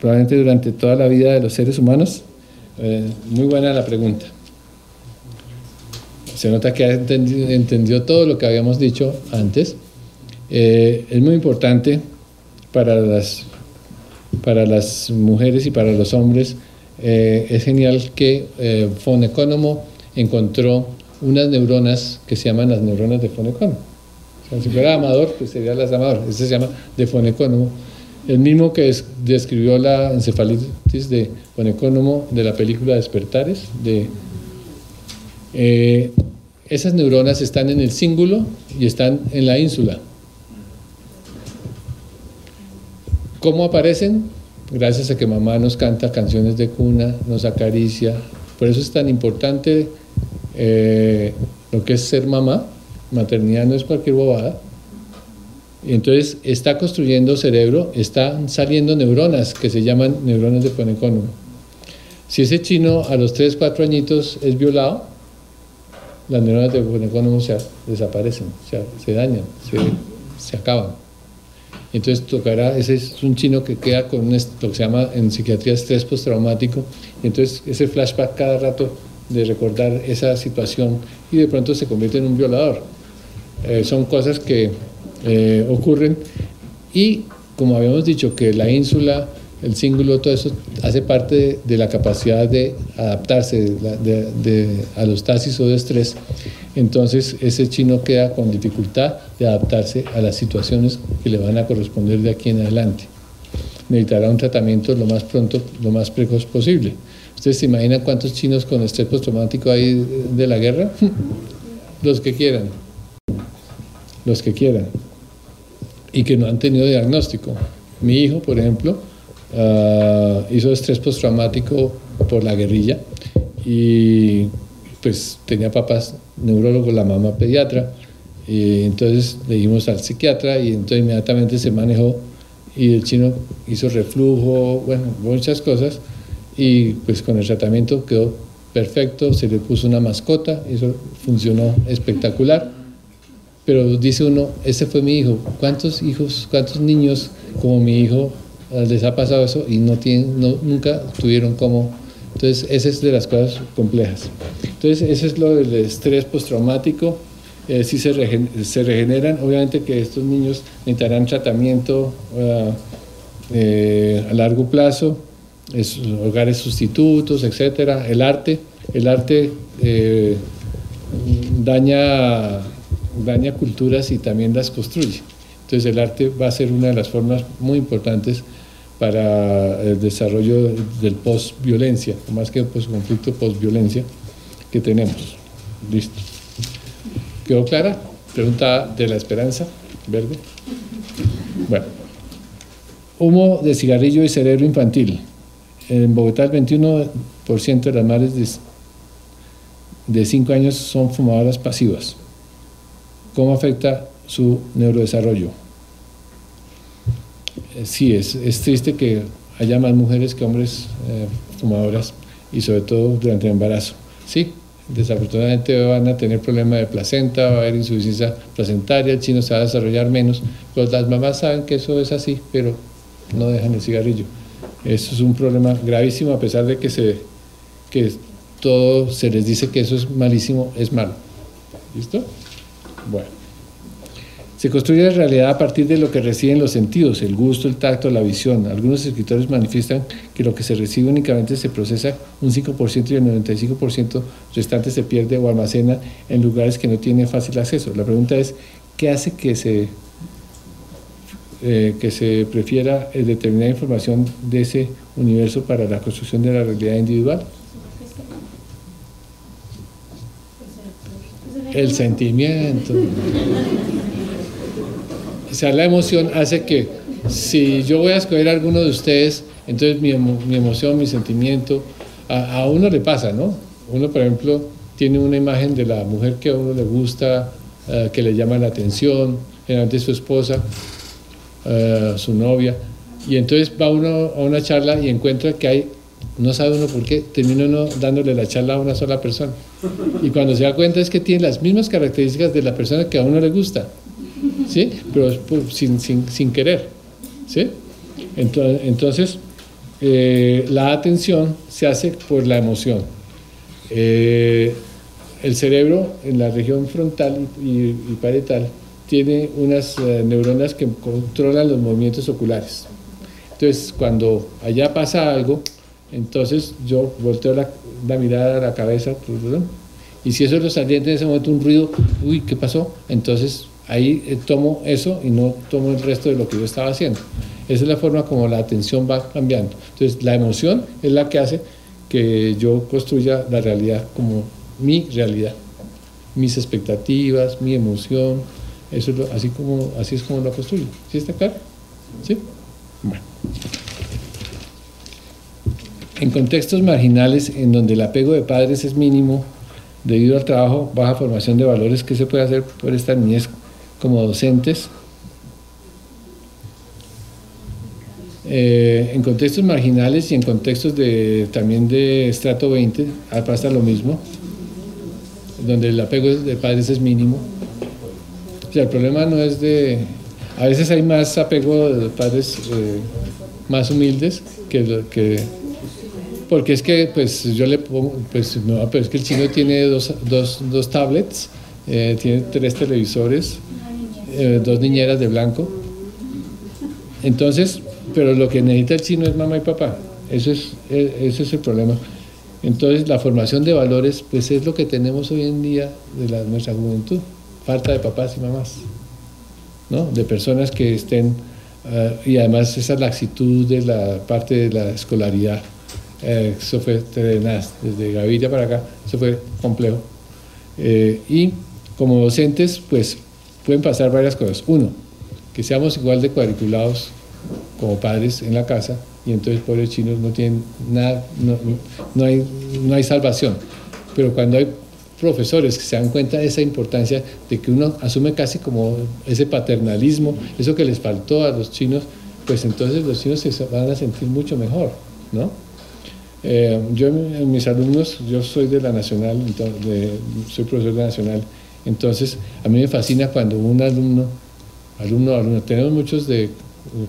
probablemente durante toda la vida de los seres humanos. Eh, muy buena la pregunta. Se nota que entendió, todo lo que habíamos dicho antes. Eh, es muy importante para las, mujeres y para los hombres. Eh, es genial que eh, Fonecónomo encontró unas neuronas que se llaman las neuronas de Fonecónomo. si fuera amador, pues serían las de amador. Este se llama de Fonecónomo el mismo que describió la encefalitis de Fonecónomo de la película Despertares. De, eh, esas neuronas están en el cíngulo y están en la ínsula. ¿Cómo aparecen? Gracias a que mamá nos canta canciones de cuna, nos acaricia. Por eso es tan importante eh, lo que es ser mamá. Maternidad no es cualquier bobada entonces está construyendo cerebro, están saliendo neuronas que se llaman neuronas de Fonecónomo. Si ese chino a los 3, 4 añitos es violado, las neuronas de Fonecónomo se desaparecen, se, dañan, se, acaban. Entonces tocará, ese es un chino que queda con lo que se llama en psiquiatría estrés postraumático, entonces ese flashback cada rato de recordar esa situación y de pronto se convierte en un violador. Eh, son cosas que eh, ocurren y como habíamos dicho que la ínsula, el cíngulo, todo eso hace parte de, la capacidad de adaptarse a los taxis o de estrés, entonces ese chino queda con dificultad de adaptarse a las situaciones que le van a corresponder de aquí en adelante. Necesitará un tratamiento lo más pronto, lo más precoz posible. ¿Ustedes se imaginan cuántos chinos con estrés postraumático hay de la guerra? los que quieran. Los que quieran y que no han tenido diagnóstico. Mi hijo, por ejemplo, ah, hizo estrés postraumático por la guerrilla y pues tenía papás neurólogos, la mamá pediatra, entonces le dimos al psiquiatra y entonces inmediatamente se manejó y el chino hizo reflujo, bueno, muchas cosas y pues con el tratamiento quedó perfecto, se le puso una mascota, eso funcionó espectacular pero dice uno, ese fue mi hijo. ¿Cuántos hijos, cuántos niños como mi hijo ah, les ha pasado eso y no tienen, nunca tuvieron como... Entonces, esa es de las cosas complejas. Entonces, eso es lo del estrés postraumático. Eh, si se, se, regeneran, obviamente que estos niños necesitarán tratamiento ah, eh, a largo plazo, hogares sustitutos, etcétera. El arte, el arte eh, daña daña culturas y también las construye. Entonces el arte va a ser una de las formas muy importantes para el desarrollo del post-violencia, más que post-conflicto, post-violencia que tenemos. Listo. ¿Quedó clara? Pregunta de la esperanza, verde. Bueno, humo de cigarrillo y cerebro infantil. En Bogotá el 21% de las madres de 5 años son fumadoras pasivas cómo afecta su neurodesarrollo. Eh, sí, es, triste que haya más mujeres que hombres eh, fumadoras y sobre todo durante el embarazo. Sí, desafortunadamente van a tener problema de placenta, va a haber insuficiencia placentaria, el chino se va a desarrollar menos. Pues las mamás saben que eso es así, pero no dejan el cigarrillo. Eso es un problema gravísimo a pesar de que, se, que todo se les dice que eso es malísimo, es malo. ¿Listo? Bueno. Se construye la realidad a partir de lo que reciben los sentidos, el gusto, el tacto, la visión. Algunos escritores manifiestan que lo que se recibe únicamente se procesa un 5% y el 95% restante se pierde o almacena en lugares que no tienen fácil acceso. La pregunta es, ¿qué hace que se, eh, que se prefiera determinada información de ese universo para la construcción de la realidad individual? El sentimiento. O sea, la emoción hace que si yo voy a escoger a alguno de ustedes, entonces mi, emoción, mi sentimiento, a, uno le pasa, ¿no? Uno, por ejemplo, tiene una imagen de la mujer que a uno le gusta, eh, que le llama la atención, generalmente su esposa, eh, su novia, y entonces va uno a una charla y encuentra que hay, no sabe uno por qué, termina uno dándole la charla a una sola persona. Y cuando se da cuenta es que tiene las mismas características de la persona que a uno le gusta, ¿sí? Pero sin, sin, sin querer, ¿sí? Entonces, eh, la atención se hace por la emoción. Eh, el cerebro en la región frontal y, parietal tiene unas eh, neuronas que controlan los movimientos oculares. Entonces, cuando allá pasa algo, entonces yo volteo la, mirada a la cabeza, y si eso es lo saliente en ese momento, un ruido, uy, ¿qué pasó? Entonces ahí eh, tomo eso y no tomo el resto de lo que yo estaba haciendo. Esa es la forma como la atención va cambiando. Entonces, la emoción es la que hace que yo construya la realidad como mi realidad, mis expectativas, mi emoción, eso es así, como, así es como lo construyo. ¿Sí está claro? ¿Sí? Bueno. En contextos marginales en donde el apego de padres es mínimo, debido al trabajo, baja formación de valores, ¿qué se puede hacer por esta niñez como docentes? Eh, en contextos marginales y en contextos de, también de estrato 20 pasa lo mismo, donde el apego de padres es mínimo. O sea, el problema no es de a veces hay más apego de padres eh, más humildes que, que porque es que pues yo le pongo, pues no, pero es que el chino tiene dos, dos, dos tablets, eh, tiene tres televisores, eh, dos niñeras de blanco. Entonces, pero lo que necesita el chino es mamá y papá. Eso es, ese es el problema. Entonces, la formación de valores, pues es lo que tenemos hoy en día de la, nuestra juventud. Falta de papás y mamás de personas que estén, ah, y además esa laxitud de la parte de la escolaridad, eh, eso fue desde Gaviria para acá, eso fue complejo. Eh, y como docentes, pues pueden pasar varias cosas. Uno, que seamos igual de cuadriculados como padres en la casa y entonces pobres chinos no tienen nada, no, no, hay, no hay salvación. Pero cuando hay profesores que se dan cuenta de esa importancia de que uno asume casi como ese paternalismo, eso que les faltó a los chinos, pues entonces los chinos se van a sentir mucho mejor, ¿no? Eh, yo en mis alumnos, yo soy de la Nacional, soy profesor de Nacional, entonces a mí me fascina cuando un alumno, alumno, alumno, tenemos muchos de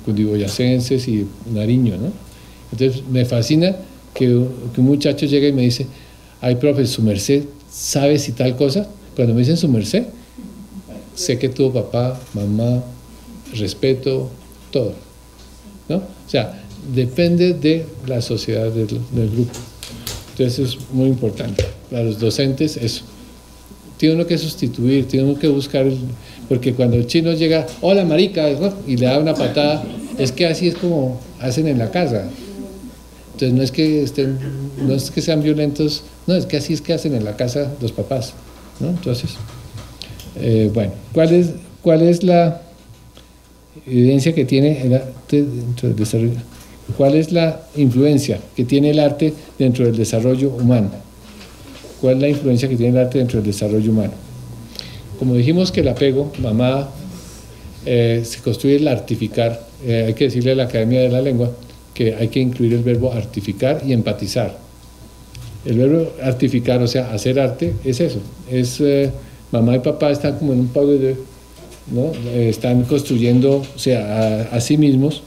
cundiboyacenses y Nariño, ¿no? Entonces me fascina que, que un muchacho llegue y me dice, ay, profe, su merced ¿sabe si tal cosa? Cuando me dicen su merced, sé que tuvo papá, mamá, respeto, todo. ¿no? O sea, depende de la sociedad del, grupo. Entonces es muy importante. Para los docentes, eso. Tiene uno que sustituir, tiene uno que buscar, porque cuando el chino llega, hola marica, y le da una patada, es que así es como hacen en la casa. Entonces no es que estén, no es que sean violentos, no, es que así es que hacen en la casa los papás, ¿no? Entonces, eh, bueno, ¿cuál es, ¿cuál es la evidencia que tiene el del desarrollo? ¿Cuál es la influencia que tiene el arte dentro del desarrollo humano? ¿Cuál es la influencia que tiene el arte dentro del desarrollo humano? Como dijimos que el apego, mamá, eh, se construye el artificar, eh, hay que decirle a la Academia de la Lengua, que hay que incluir el verbo artificar y empatizar. El verbo artificar, o sea, hacer arte, es eso. Es eh, mamá y papá están como en un de, ¿no? Eh, están construyendo, o sea, a, sí mismos.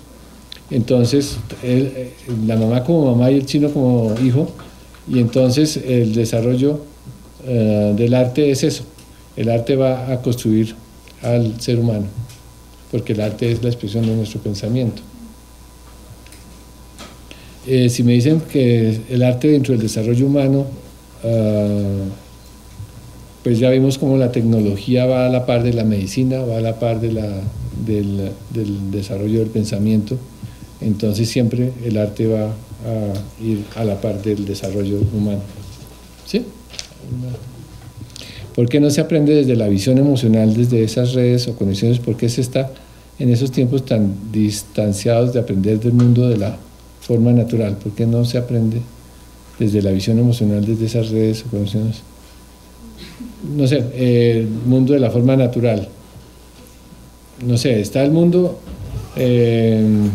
Entonces, eh, la mamá como mamá y el chino como hijo. Y entonces el desarrollo del arte es eso. El arte va a construir al ser humano, porque el arte es la expresión de nuestro pensamiento. Eh, si me dicen que el arte dentro del desarrollo humano, ah, pues ya vimos cómo la tecnología va a la par de la medicina, va a la par del, desarrollo del pensamiento, entonces siempre el arte va a ir a la par del desarrollo humano. ¿Sí? ¿Por qué no se aprende desde la visión emocional, desde esas redes o conexiones? ¿Por qué se está en esos tiempos tan distanciados de aprender del mundo de la forma natural? ¿Por qué no se aprende desde la visión emocional, desde esas redes o conexiones? No sé, el mundo de la forma natural. No sé, está el mundo... eh,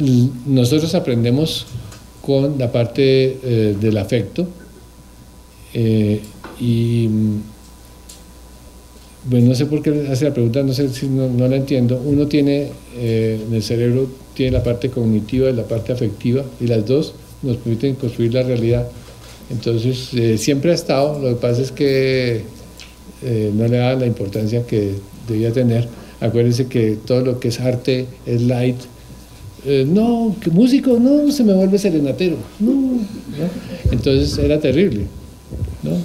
nosotros aprendemos con la parte eh, del afecto eh, y mm, bueno, no sé por qué hace la pregunta, no sé si no, no la entiendo. Uno tiene eh, en el cerebro tiene la parte cognitiva y la parte afectiva y las dos nos permiten construir la realidad. Entonces siempre ha estado, lo que pasa es que no le da la importancia que debía tener. Acuérdense que todo lo que es arte es light, eh, no, que músico, no, se me vuelve serenatero, no. Entonces era terrible.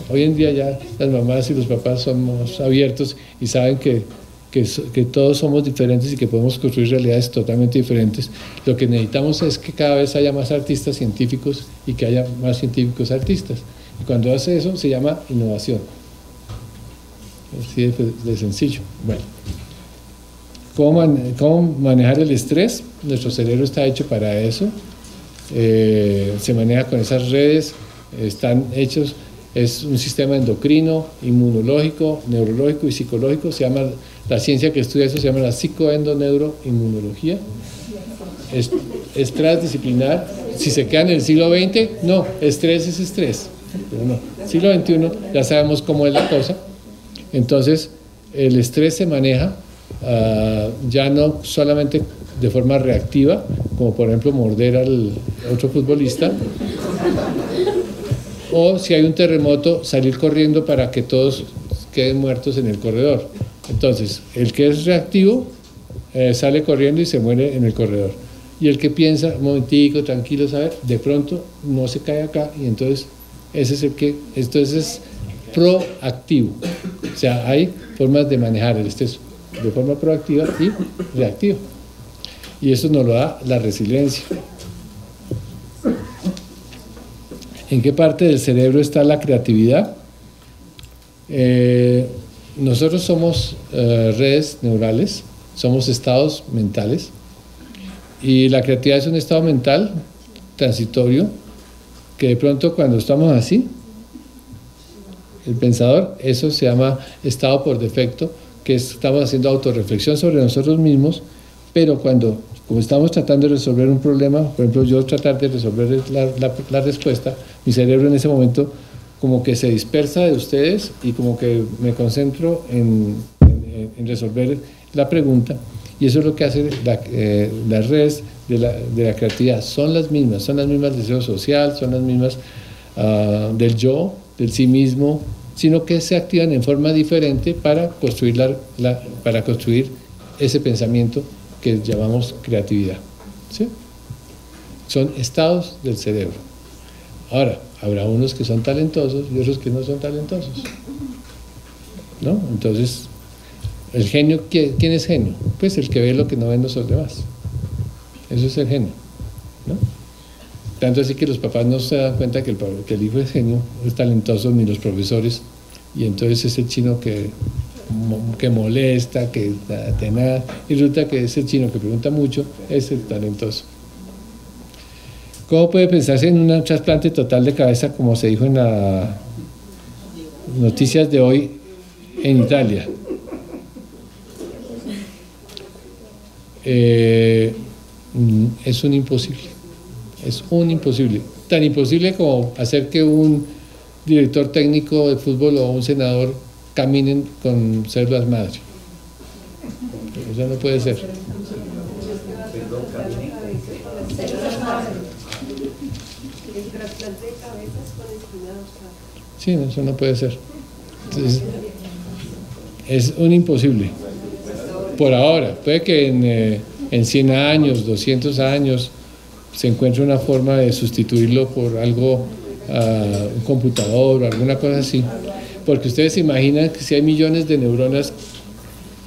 Hoy en día ya las mamás y los papás somos abiertos y saben que, que todos somos diferentes y que podemos construir realidades totalmente diferentes. Lo que necesitamos es que cada vez haya más artistas científicos y que haya más científicos artistas. Y cuando hace eso se llama innovación. Así de, de sencillo. Bueno. ¿Cómo, man- cómo manejar el estrés? Nuestro cerebro está hecho para eso. Eh, se maneja con esas redes, están hechos, es un sistema endocrino, inmunológico, neurológico y psicológico. Se llama, la ciencia que estudia eso se llama la psicoendoneuroinmunología. Es, es transdisciplinar. Si se queda en el siglo XX, no, estrés es estrés. Pero no, siglo XXI ya sabemos cómo es la cosa. Entonces, el estrés se maneja ah, ya no solamente de forma reactiva, como por ejemplo morder al otro futbolista, o si hay un terremoto, salir corriendo para que todos queden muertos en el corredor. Entonces, el que es reactivo eh, sale corriendo y se muere en el corredor. Y el que piensa, un momentico, tranquilo, ¿sabe? De pronto no se cae acá y entonces ese es el que, entonces es proactivo. O sea, hay formas de manejar el estrés de forma proactiva y reactiva. Y eso nos lo da la resiliencia. ¿En qué parte del cerebro está la creatividad? Eh, nosotros somos eh, redes neurales, somos estados mentales y la creatividad es un estado mental transitorio que de pronto cuando estamos así, el pensador, eso se llama estado por defecto, que es- estamos haciendo autorreflexión sobre nosotros mismos, pero cuando, como estamos tratando de resolver un problema, por ejemplo, yo tratar de resolver la, la- la respuesta, mi cerebro en ese momento como que se dispersa de ustedes y como que me concentro en, en- en resolver la pregunta. Y eso es lo que hace la- eh, las redes de la, de la creatividad. Son las mismas, son las mismas deseo social, son las mismas ah, del yo, del sí mismo, sino que se activan en forma diferente para construir, la, para construir ese pensamiento que llamamos creatividad. ¿sí? Son estados del cerebro. Ahora, habrá unos que son talentosos y otros que no son talentosos. ¿No? Entonces, el genio, ¿quién quién es genio? Pues el que ve lo que no ven los demás. Eso es el genio. ¿no? Tanto así que los papás no se dan cuenta que el, hijo es genio, es talentoso, ni los profesores, y entonces es el chino que, mo- que molesta, que nada, y resulta que ese chino que pregunta mucho es el talentoso. ¿Cómo puede pensarse en un trasplante total de cabeza, como se dijo en las noticias de hoy en Italia? Eh, mm, es un imposible. Es un imposible. Tan imposible como hacer que un director técnico de fútbol o un senador caminen con células madre. Eso no puede ser. Sí, eso no puede ser. Es un imposible. Por ahora, puede que en, eh, en 100 años, 200 años, se encuentre una forma de sustituirlo por algo, ah, un computador o alguna cosa así. Porque ustedes se imaginan que si hay millones de neuronas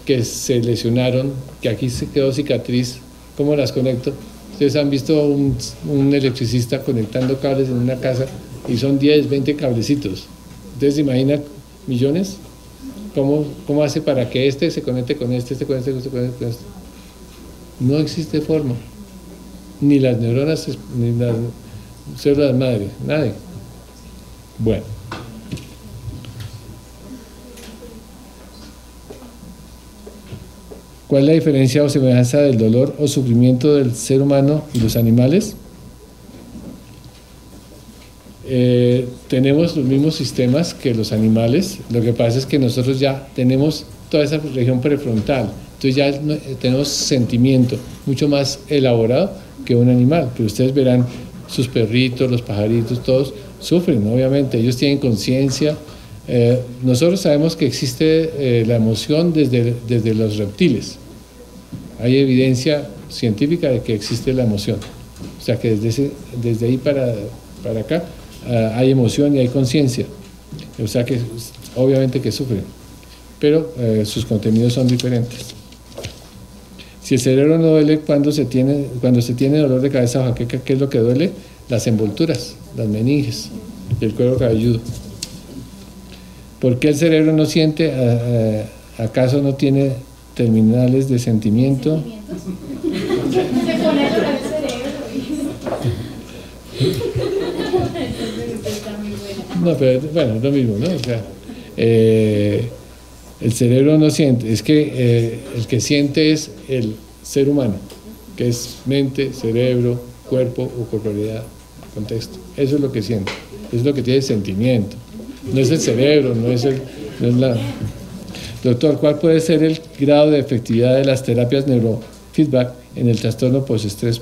que se lesionaron, que aquí se quedó cicatriz, ¿cómo las conecto? Ustedes han visto un, electricista conectando cables en una casa y son 10, 20 cablecitos. Entonces, imagina millones. ¿Cómo, ¿Cómo hace para que este se conecte con este, este con este, este con este? Con este? No existe forma. Ni las neuronas, ni las células madre, nadie. Bueno. ¿Cuál es la diferencia o semejanza del dolor o sufrimiento del ser humano y los animales? Eh, tenemos los mismos sistemas que los animales, lo que pasa es que nosotros ya tenemos toda esa región prefrontal, entonces ya eh, tenemos sentimiento mucho más elaborado que un animal, que ustedes verán sus perritos, los pajaritos, todos sufren, obviamente, ellos tienen conciencia. Eh, nosotros sabemos que existe eh, la emoción desde, desde los reptiles. Hay evidencia científica de que existe la emoción. O sea que desde, desde ahí para, para acá ah, hay emoción y hay conciencia. O sea que obviamente que sufren, pero sus contenidos son diferentes. Si el cerebro no duele cuando se tiene, cuando se tiene dolor de cabeza o jaqueca, ¿qué es lo que duele? Las envolturas, las meninges y el cuero cabelludo. ¿Por qué el cerebro no siente? ¿Acaso no tiene terminales de sentimiento? Se pone a llorar el cerebro. No, pero bueno, es lo mismo, ¿no? O sea, eh, el cerebro no siente, es que eh, el que siente es el ser humano, que es mente, cerebro, cuerpo o corporalidad, contexto. Eso es lo que siente, es lo que tiene sentimiento. No es el cerebro, no es, el, no es la... Doctor, ¿cuál puede ser el grado de efectividad de las terapias neurofeedback en el trastorno postestrés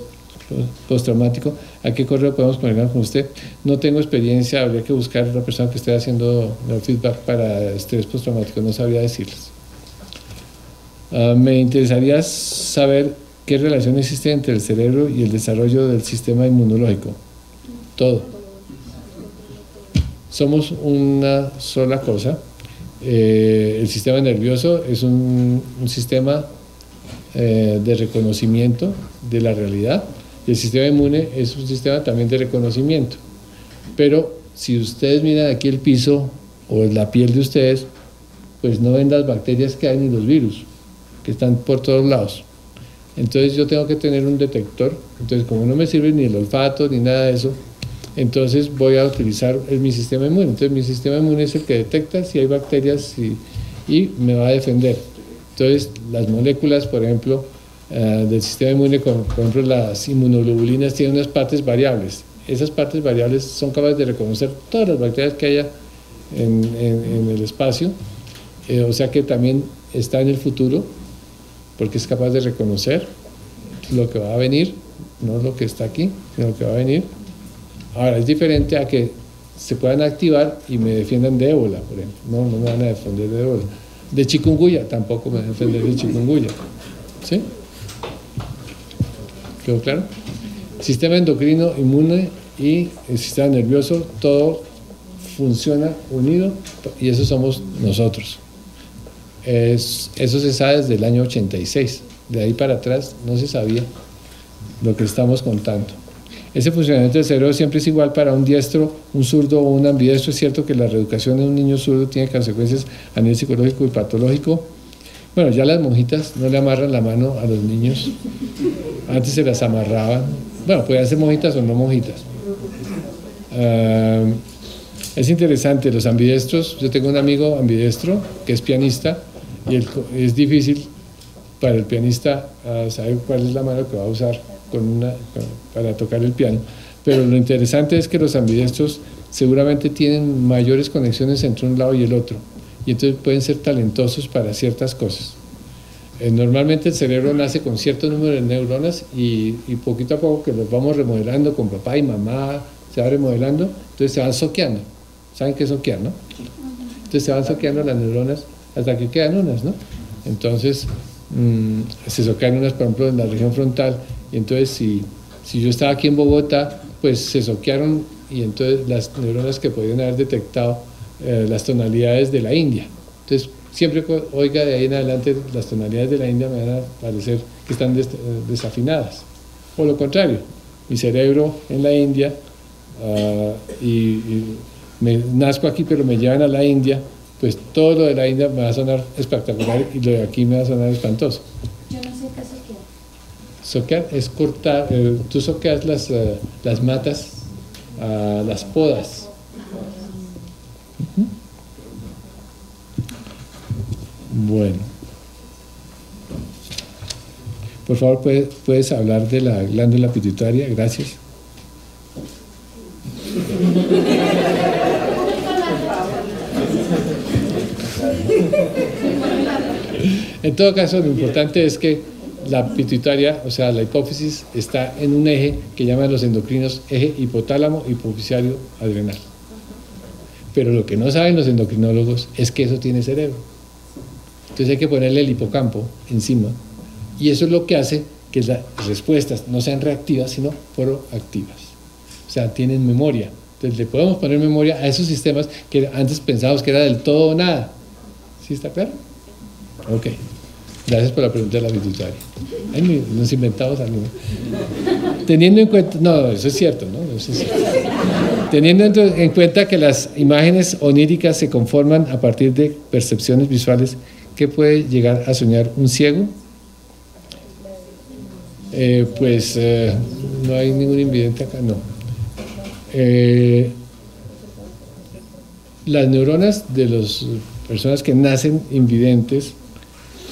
postraumático, ¿a qué correo podemos comunicar con usted? No tengo experiencia, habría que buscar una persona que esté haciendo feedback para estrés postraumático, no sabría decirles. Ah, me interesaría saber qué relación existe entre el cerebro y el desarrollo del sistema inmunológico. Todo. Somos una sola cosa. Eh, el sistema nervioso es un, sistema eh, de reconocimiento de la realidad el sistema inmune es un sistema también de reconocimiento. Pero si ustedes miran aquí el piso o la piel de ustedes, pues no ven las bacterias que hay ni los virus, que están por todos lados. Entonces yo tengo que tener un detector. Entonces como no me sirve ni el olfato ni nada de eso, entonces voy a utilizar mi sistema inmune. Entonces mi sistema inmune es el que detecta si hay bacterias y, y me va a defender. Entonces las moléculas, por ejemplo, eh, del sistema inmune, como por ejemplo las inmunoglobulinas, tienen unas partes variables. Esas partes variables son capaces de reconocer todas las bacterias que haya en, el espacio, eh, o sea que también está en el futuro, porque es capaz de reconocer lo que va a venir, no lo que está aquí, sino lo que va a venir. Ahora, es diferente a que se puedan activar y me defiendan de ébola, por ejemplo. No, no me van a defender de ébola. De chikungunya, tampoco me van a defender de chikungunya. ¿Sí? ¿Quedó claro? Sistema endocrino, inmune y el sistema nervioso, todo funciona unido y eso somos nosotros. eso se sabe desde el año 86. De ahí para atrás no se sabía lo que estamos contando. Ese funcionamiento del cerebro siempre es igual para un diestro, un zurdo o un ambidiestro. Es cierto que la reeducación de un niño zurdo tiene consecuencias a nivel psicológico y patológico. Bueno, ya las monjitas no le amarran la mano a los niños antes se las amarraban. Bueno, podían ser mojitas o no mojitas. Ah, es interesante, los ambidestros. Yo tengo un amigo ambidestro que es pianista y es difícil para el pianista ah, saber cuál es la mano que va a usar para tocar el piano. Pero lo interesante es que los ambidestros seguramente tienen mayores conexiones entre un lado y el otro. Y entonces pueden ser talentosos para ciertas cosas. Eh, normalmente el cerebro nace con cierto número de neuronas y, poquito a poco que los vamos remodelando con papá y mamá, se va remodelando, entonces se van soqueando. ¿Saben qué es soquear, no? Entonces se van soqueando las neuronas hasta que quedan unas, ¿no? Entonces mm, se soquean unas, por ejemplo, en la región frontal. Y entonces si, si yo estaba aquí en Bogotá, pues se soquearon y entonces las neuronas que podían haber detectado eh, las tonalidades de la India. Entonces siempre oiga de ahí en adelante las tonalidades de la India me van a parecer que están desafinadas. O lo contrario, mi cerebro en la India ah, y, y me nazco aquí pero me llevan a la India, pues todo lo de la India me va a sonar espectacular y lo de aquí me va a sonar espantoso. Yo no sé qué es soquear. Soquear es cortar, eh, tú soqueas las, eh, las matas, las podas. Bueno. Por favor, ¿puedes, hablar de la glándula pituitaria. Gracias. En todo caso, lo importante es que la pituitaria, o sea, la hipófisis, está en un eje que llaman los endocrinos eje hipotálamo hipofisiario adrenal. Pero lo que no saben los endocrinólogos es que eso tiene cerebro. Entonces hay que ponerle el hipocampo encima. Y eso es lo que hace que las respuestas no sean reactivas, sino proactivas. O sea, tienen memoria. Entonces le podemos poner memoria a esos sistemas que antes pensábamos que era del todo o nada. ¿Sí está claro? Ok. Gracias por la pregunta de la pituitaria. Ay, nos inventamos algo. Teniendo en cuenta, no, eso es cierto, ¿no? Eso es cierto. Teniendo en- en cuenta que las imágenes oníricas se conforman a partir de percepciones visuales, ¿qué puede llegar a soñar un ciego? Eh, pues eh, no hay ningún invidente acá, no. Eh, las neuronas de las personas que nacen invidentes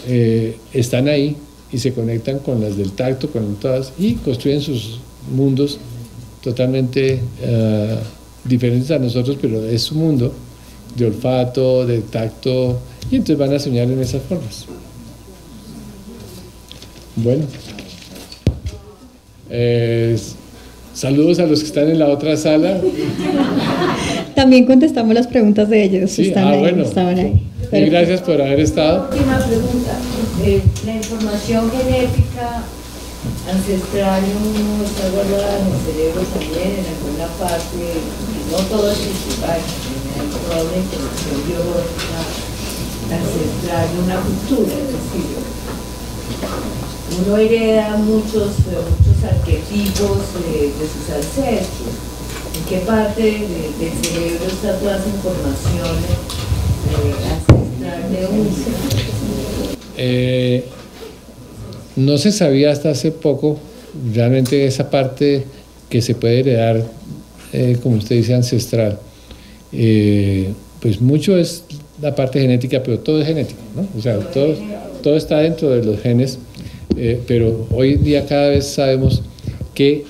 eh, están ahí y se conectan con las del tacto, con todas, y construyen sus mundos totalmente eh, diferentes a nosotros, pero es su mundo de olfato, de tacto, y entonces van a soñar en esas formas. Bueno. Eh, saludos a los que están en la otra sala. También contestamos las preguntas de ellos. Sí, están ah, ahí, bueno. estaban ahí. Y gracias por haber estado. Última pregunta. Eh, la información genética ancestral uno está guardada en el cerebro también, en alguna parte, no todo es principal, hay información biológica ancestral, una cultura, es decir, uno hereda muchos, eh, muchos arquetipos eh, de sus ancestros. ¿En qué parte de- del cerebro está toda esa información de? Eh, no se sabía hasta hace poco realmente esa parte que se puede heredar, eh, como usted dice, ancestral. Eh, pues mucho es la parte genética, pero todo es genético, ¿no? O sea, todo, todo está dentro de los genes, eh, pero hoy día cada vez sabemos que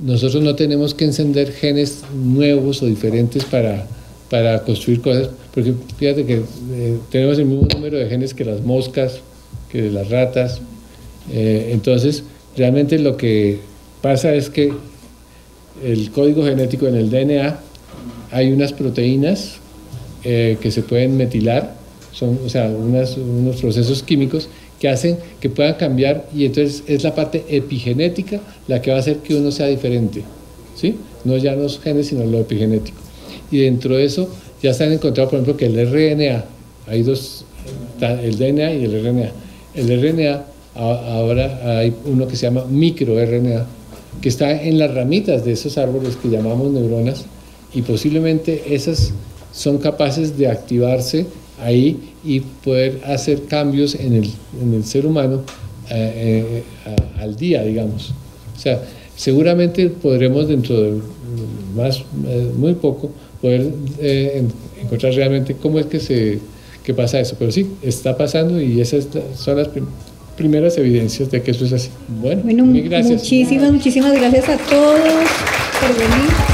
nosotros no tenemos que encender genes nuevos o diferentes para, para construir cosas, porque fíjate que tenemos el mismo número de genes que las moscas, que las ratas, eh, entonces realmente lo que pasa es que el código genético en el DNA hay unas proteínas eh, que se pueden metilar, son, o sea, unas- unos procesos químicos que hacen que puedan cambiar y entonces es la parte epigenética la que va a hacer que uno sea diferente, ¿sí? No ya los genes, sino lo epigenético. Y dentro de eso ya se han encontrado, por ejemplo, que el RNA, hay dos, el DNA y el RNA. El RNA, ahora hay uno que se llama microRNA, que está en las ramitas de esos árboles que llamamos neuronas y posiblemente esas son capaces de activarse ahí y poder hacer cambios en el, en el ser humano eh, eh, al día, digamos. O sea, seguramente podremos dentro de más, eh, muy poco, poder en- encontrar realmente cómo es que se que pasa eso. Pero sí, está pasando y esas son las prim- primeras evidencias de que eso es así. Bueno, Bueno, gracias. muchísimas, muchísimas gracias a todos por venir.